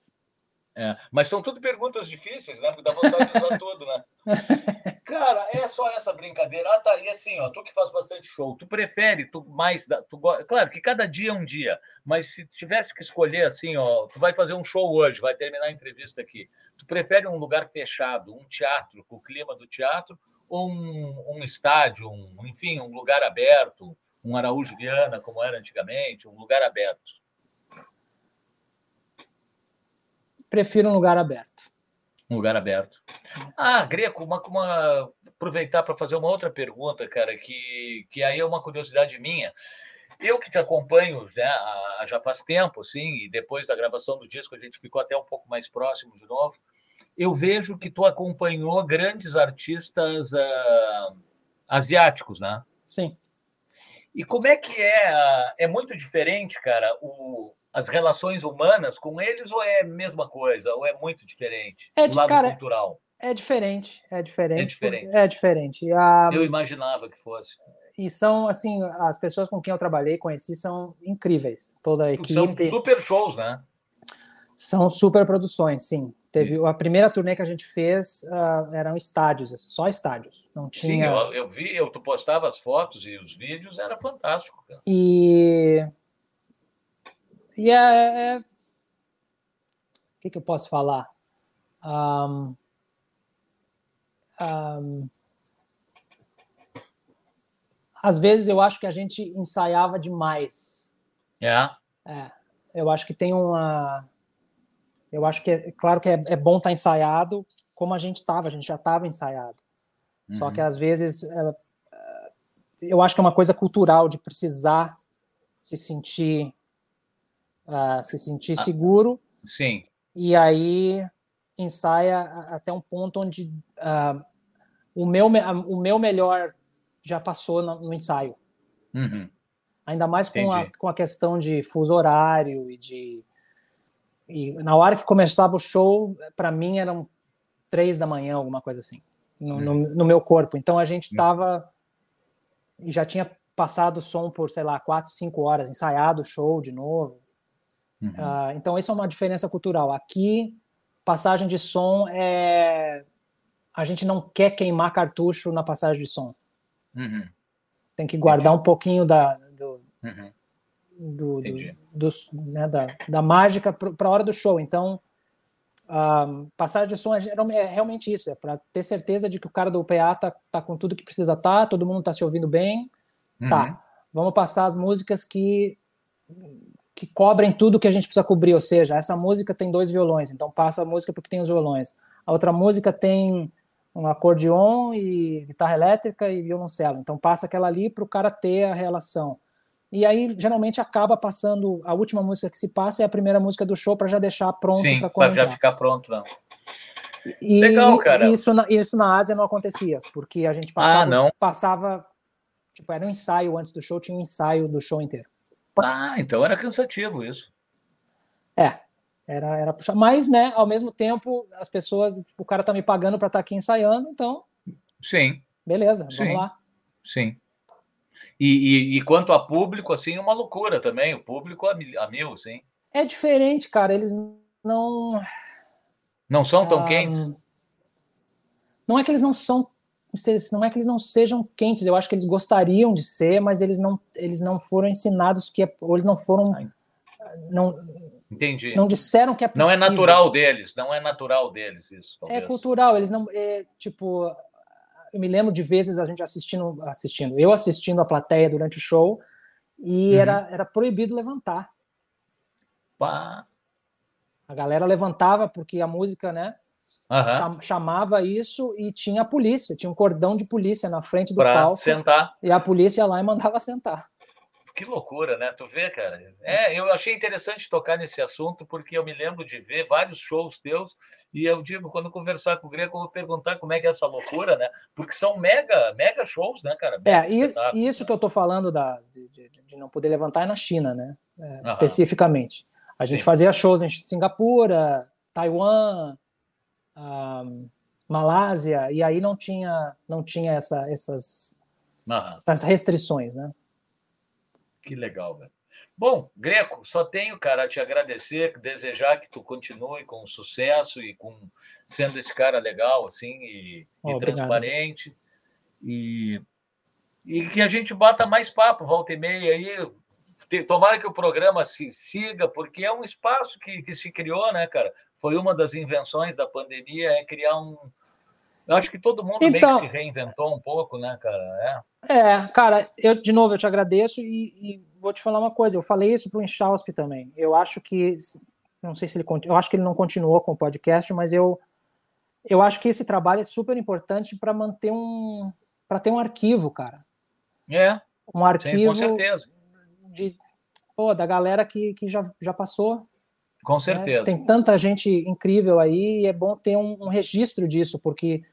É, mas são tudo perguntas difíceis, né? Porque dá vontade de usar tudo, né? Cara, é só essa brincadeira. Ah, tá, e assim, ó, tu que faz bastante show, tu prefere, tu mais, tu, claro que cada dia é um dia, mas se tivesse que escolher assim, ó, tu vai fazer um show hoje, vai terminar a entrevista aqui, tu prefere um lugar fechado, um teatro, com o clima do teatro, ou um, um estádio, um, enfim, um lugar aberto, um Araújo Viana, como era antigamente, um lugar aberto? prefiro um lugar aberto. Um lugar aberto. Ah, Greco, uma, uma aproveitar para fazer uma outra pergunta, cara, que, que aí é uma curiosidade minha. Eu que te acompanho né, já faz tempo, assim, e depois da gravação do disco a gente ficou até um pouco mais próximo de novo. Eu vejo que tu acompanhou grandes artistas uh, asiáticos, né? Sim. E como é que é? É muito diferente, cara, o, as relações humanas com eles ou é a mesma coisa? Ou é muito diferente? É, do lado cara, cultural. É diferente, é diferente. É diferente. É diferente. A... Eu imaginava que fosse. E são, assim, as pessoas com quem eu trabalhei, conheci, são incríveis. Toda a equipe. São super shows, né? São super produções, sim. Teve a primeira turnê que a gente fez uh, eram estádios, só estádios. Não tinha. Sim, eu, eu vi, eu tu postava as fotos e os vídeos, era fantástico. Cara. E e é, é... o que, que eu posso falar? Um, um, às vezes eu acho que a gente ensaiava demais. É. É. Eu acho que tem uma eu acho que é claro que é, é bom estar tá ensaiado como a gente estava, a gente já estava ensaiado. Uhum. Só que às vezes é, é, eu acho que é uma coisa cultural de precisar se sentir uh, se sentir ah, seguro. Sim. E aí ensaia até um ponto onde uh, o, meu, o meu melhor já passou no, no ensaio. Uhum. Ainda mais com a, com a questão de fuso horário e de e na hora que começava o show, para mim eram três da manhã, alguma coisa assim, no, no, no meu corpo. Então a gente estava e já tinha passado o som por, sei lá, quatro, cinco horas, ensaiado o show de novo. Uhum. Uh, então isso é uma diferença cultural. Aqui, passagem de som é a gente não quer queimar cartucho na passagem de som. Uhum. Tem que guardar Entendi. um pouquinho da, do, uhum do, do, do né, da, da mágica para a hora do show. Então, uh, passagem de som é, é, realmente isso, é para ter certeza de que o cara do PA tá, tá com tudo que precisa estar, tá, todo mundo tá se ouvindo bem. Tá, uhum. Tá, vamos passar as músicas que que cobrem tudo que a gente precisa cobrir, ou seja, essa música tem dois violões, então passa a música porque tem os violões. A outra música tem um acordeon e guitarra elétrica e violoncelo, então passa aquela ali para o cara ter a relação. E aí, geralmente, acaba passando. A última música que se passa é a primeira música do show para já deixar pronto para já ficar pronto, não. E, Legal, cara. Isso na, isso na Ásia não acontecia, porque a gente passava, ah, não. passava. Tipo, era um ensaio antes do show, tinha um ensaio do show inteiro. Ah, então era cansativo isso. É, era, era puxar. Mas, né, ao mesmo tempo, as pessoas. O cara tá me pagando para estar tá aqui ensaiando, então. Sim. Beleza, vamos Sim. lá. Sim. E, e, e, quanto a público, assim, uma loucura também. O público a mil, a mil sim. É diferente, cara. Eles não. Não são tão ah, quentes? Não é que eles não são. Não é que eles não sejam quentes. Eu acho que eles gostariam de ser, mas eles não, eles não foram ensinados que é, ou eles não foram. Não, Entendi. Não disseram que é possível. Não é natural deles, não é natural deles isso. É talvez. É cultural, eles não. É, tipo, eu me lembro de vezes a gente assistindo, assistindo, eu assistindo a plateia durante o show e uhum. era, era proibido levantar. Pá. A galera levantava porque a música, né? Uhum. Chamava isso e tinha a polícia, tinha um cordão de polícia na frente do pra palco. sentar. E a polícia ia lá e mandava sentar que loucura, né? Tu vê, cara. É, eu achei interessante tocar nesse assunto, porque eu me lembro de ver vários shows teus, e eu digo, quando conversar com o Greco, eu vou perguntar como é que é essa loucura, né? Porque são mega, mega shows, né, cara? Mega é, e isso né? que eu tô falando da, de, de, de, não poder levantar é na China, né? É, especificamente. A gente Sim. fazia shows em Singapura, Taiwan, um, Malásia, e aí não tinha, não tinha essa, essas, essas restrições, né? Que legal, velho. Bom, Greco, só tenho, cara, a te agradecer, desejar que tu continue com sucesso e com sendo esse cara legal, assim, e, oh, e transparente. E, e que a gente bata mais papo, volta e meia aí. Tomara que o programa se siga, porque é um espaço que, que se criou, né, cara? Foi uma das invenções da pandemia, é criar um, eu acho que todo mundo então, meio que então se reinventou um pouco, né, cara? É, é cara, eu de novo eu te agradeço e, e vou te falar uma coisa. Eu falei isso para o Inchausp também. Eu acho que não sei se ele eu acho que ele não continuou com o podcast, mas eu eu acho que esse trabalho é super importante para manter um para ter um arquivo, cara. É. Um arquivo sim, com certeza. de pô, da galera que, que já, já passou. Com né? certeza. Né? Tem tanta gente incrível aí e é bom ter um, um registro disso, porque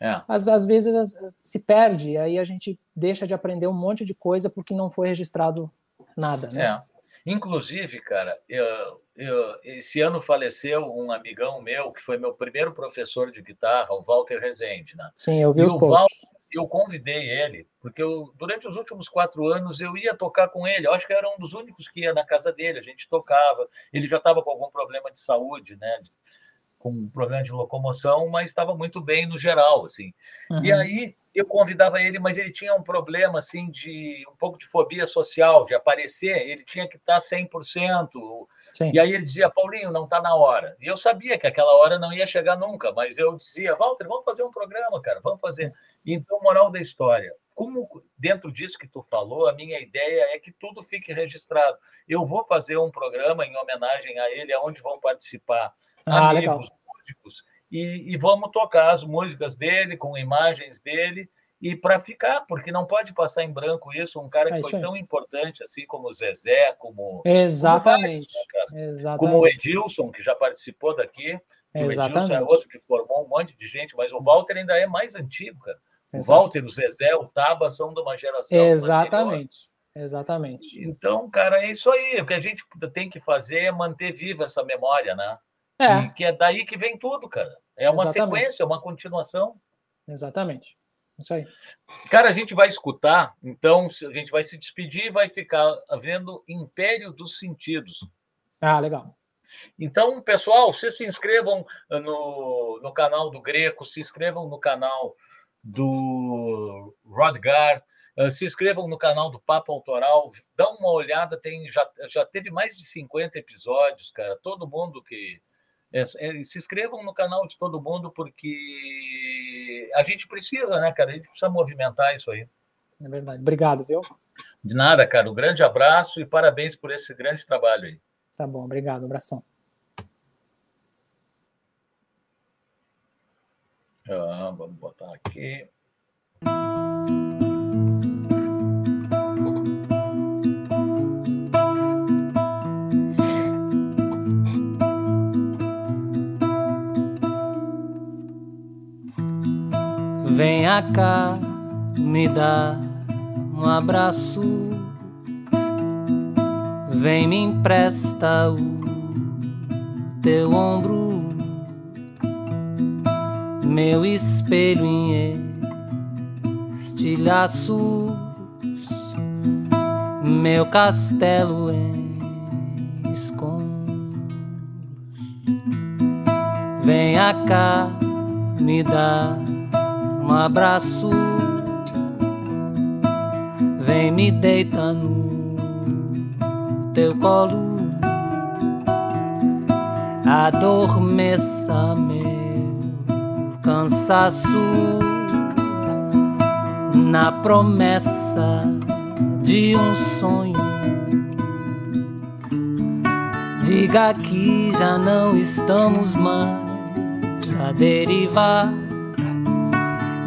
é. às, às vezes se perde, aí a gente deixa de aprender um monte de coisa porque não foi registrado nada, né? É. Inclusive, cara, eu, eu, esse ano faleceu um amigão meu que foi meu primeiro professor de guitarra, o Walter Rezende, né? Sim, eu vi e os posts. Eu convidei ele, porque eu, durante os últimos quatro anos eu ia tocar com ele. Eu acho que era um dos únicos que ia na casa dele. A gente tocava. Ele já estava com algum problema de saúde, né? Com um problema de locomoção, mas estava muito bem no geral, assim. Uhum. E aí eu convidava ele, mas ele tinha um problema assim de um pouco de fobia social, de aparecer, ele tinha que estar 100%. Sim. E aí ele dizia: "Paulinho, não está na hora". E eu sabia que aquela hora não ia chegar nunca, mas eu dizia: "Walter, vamos fazer um programa, cara, vamos fazer". Então, moral da história, como dentro disso que tu falou, a minha ideia é que tudo fique registrado. Eu vou fazer um programa em homenagem a ele, aonde vão participar ah, amigos, legal. músicos e, e vamos tocar as músicas dele com imagens dele e para ficar, porque não pode passar em branco isso, um cara que é foi tão importante assim como o Zezé, como Exatamente. Como, vários, né, Exatamente. como o Edilson, que já participou daqui, o Edilson é outro que formou um monte de gente, mas o Walter ainda é mais antigo, cara. O Exato. Walter, o Zezé, o Taba são de uma geração. Exatamente. Exatamente. Então, cara, é isso aí. O que a gente tem que fazer é manter viva essa memória, né? É. E que é daí que vem tudo, cara. É uma Exatamente. sequência, é uma continuação. Exatamente. Isso aí. Cara, a gente vai escutar, então a gente vai se despedir e vai ficar vendo Império dos Sentidos. Ah, legal. Então, pessoal, vocês se inscrevam no, no canal do Greco, se inscrevam no canal do Rodgar, eh, se inscrevam no canal do Papo Autoral, dá uma olhada, tem já, já teve mais de 50 episódios, cara. Todo mundo que é, é, se inscrevam no canal de todo mundo, porque a gente precisa, né, cara? A gente precisa movimentar isso aí. É verdade. Obrigado, viu? De nada, cara. Um grande abraço e parabéns por esse grande trabalho aí. Tá bom, obrigado. Um abração. Ah, vamos botar aqui. Venha cá, me dá um abraço. Vem, me empresta o teu ombro, meu espelho em estilhaços, meu castelo em escombros. Venha cá, me dá um abraço. Vem me deita no teu colo. Adormeça meu cansaço na promessa de um sonho. Diga que já não estamos mais a derivar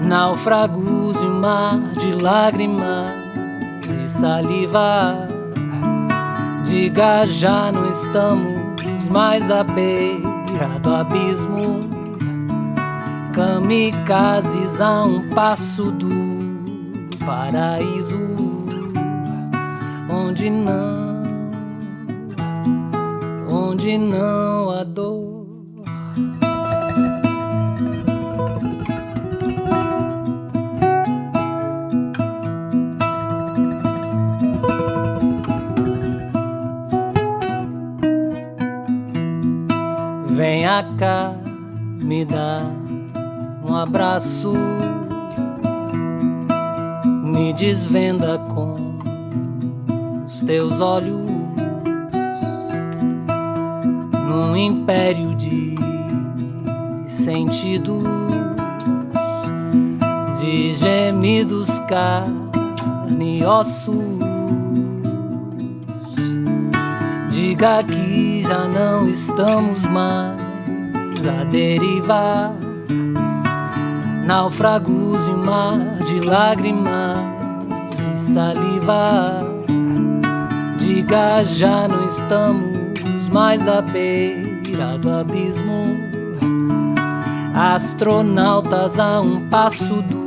Náufragos em mar de lágrimas e saliva. Diga, já não estamos mais à beira do abismo. Kamikazes a um passo do paraíso, onde não, onde não há dor. Cá, me dá um abraço, me desvenda com os teus olhos num império de sentidos, de gemidos, carne e ossos. Diga que já não estamos mais a derivar, naufragos em mar de lágrimas e saliva. Diga, já não estamos mais à beira do abismo. astronautas a um passo do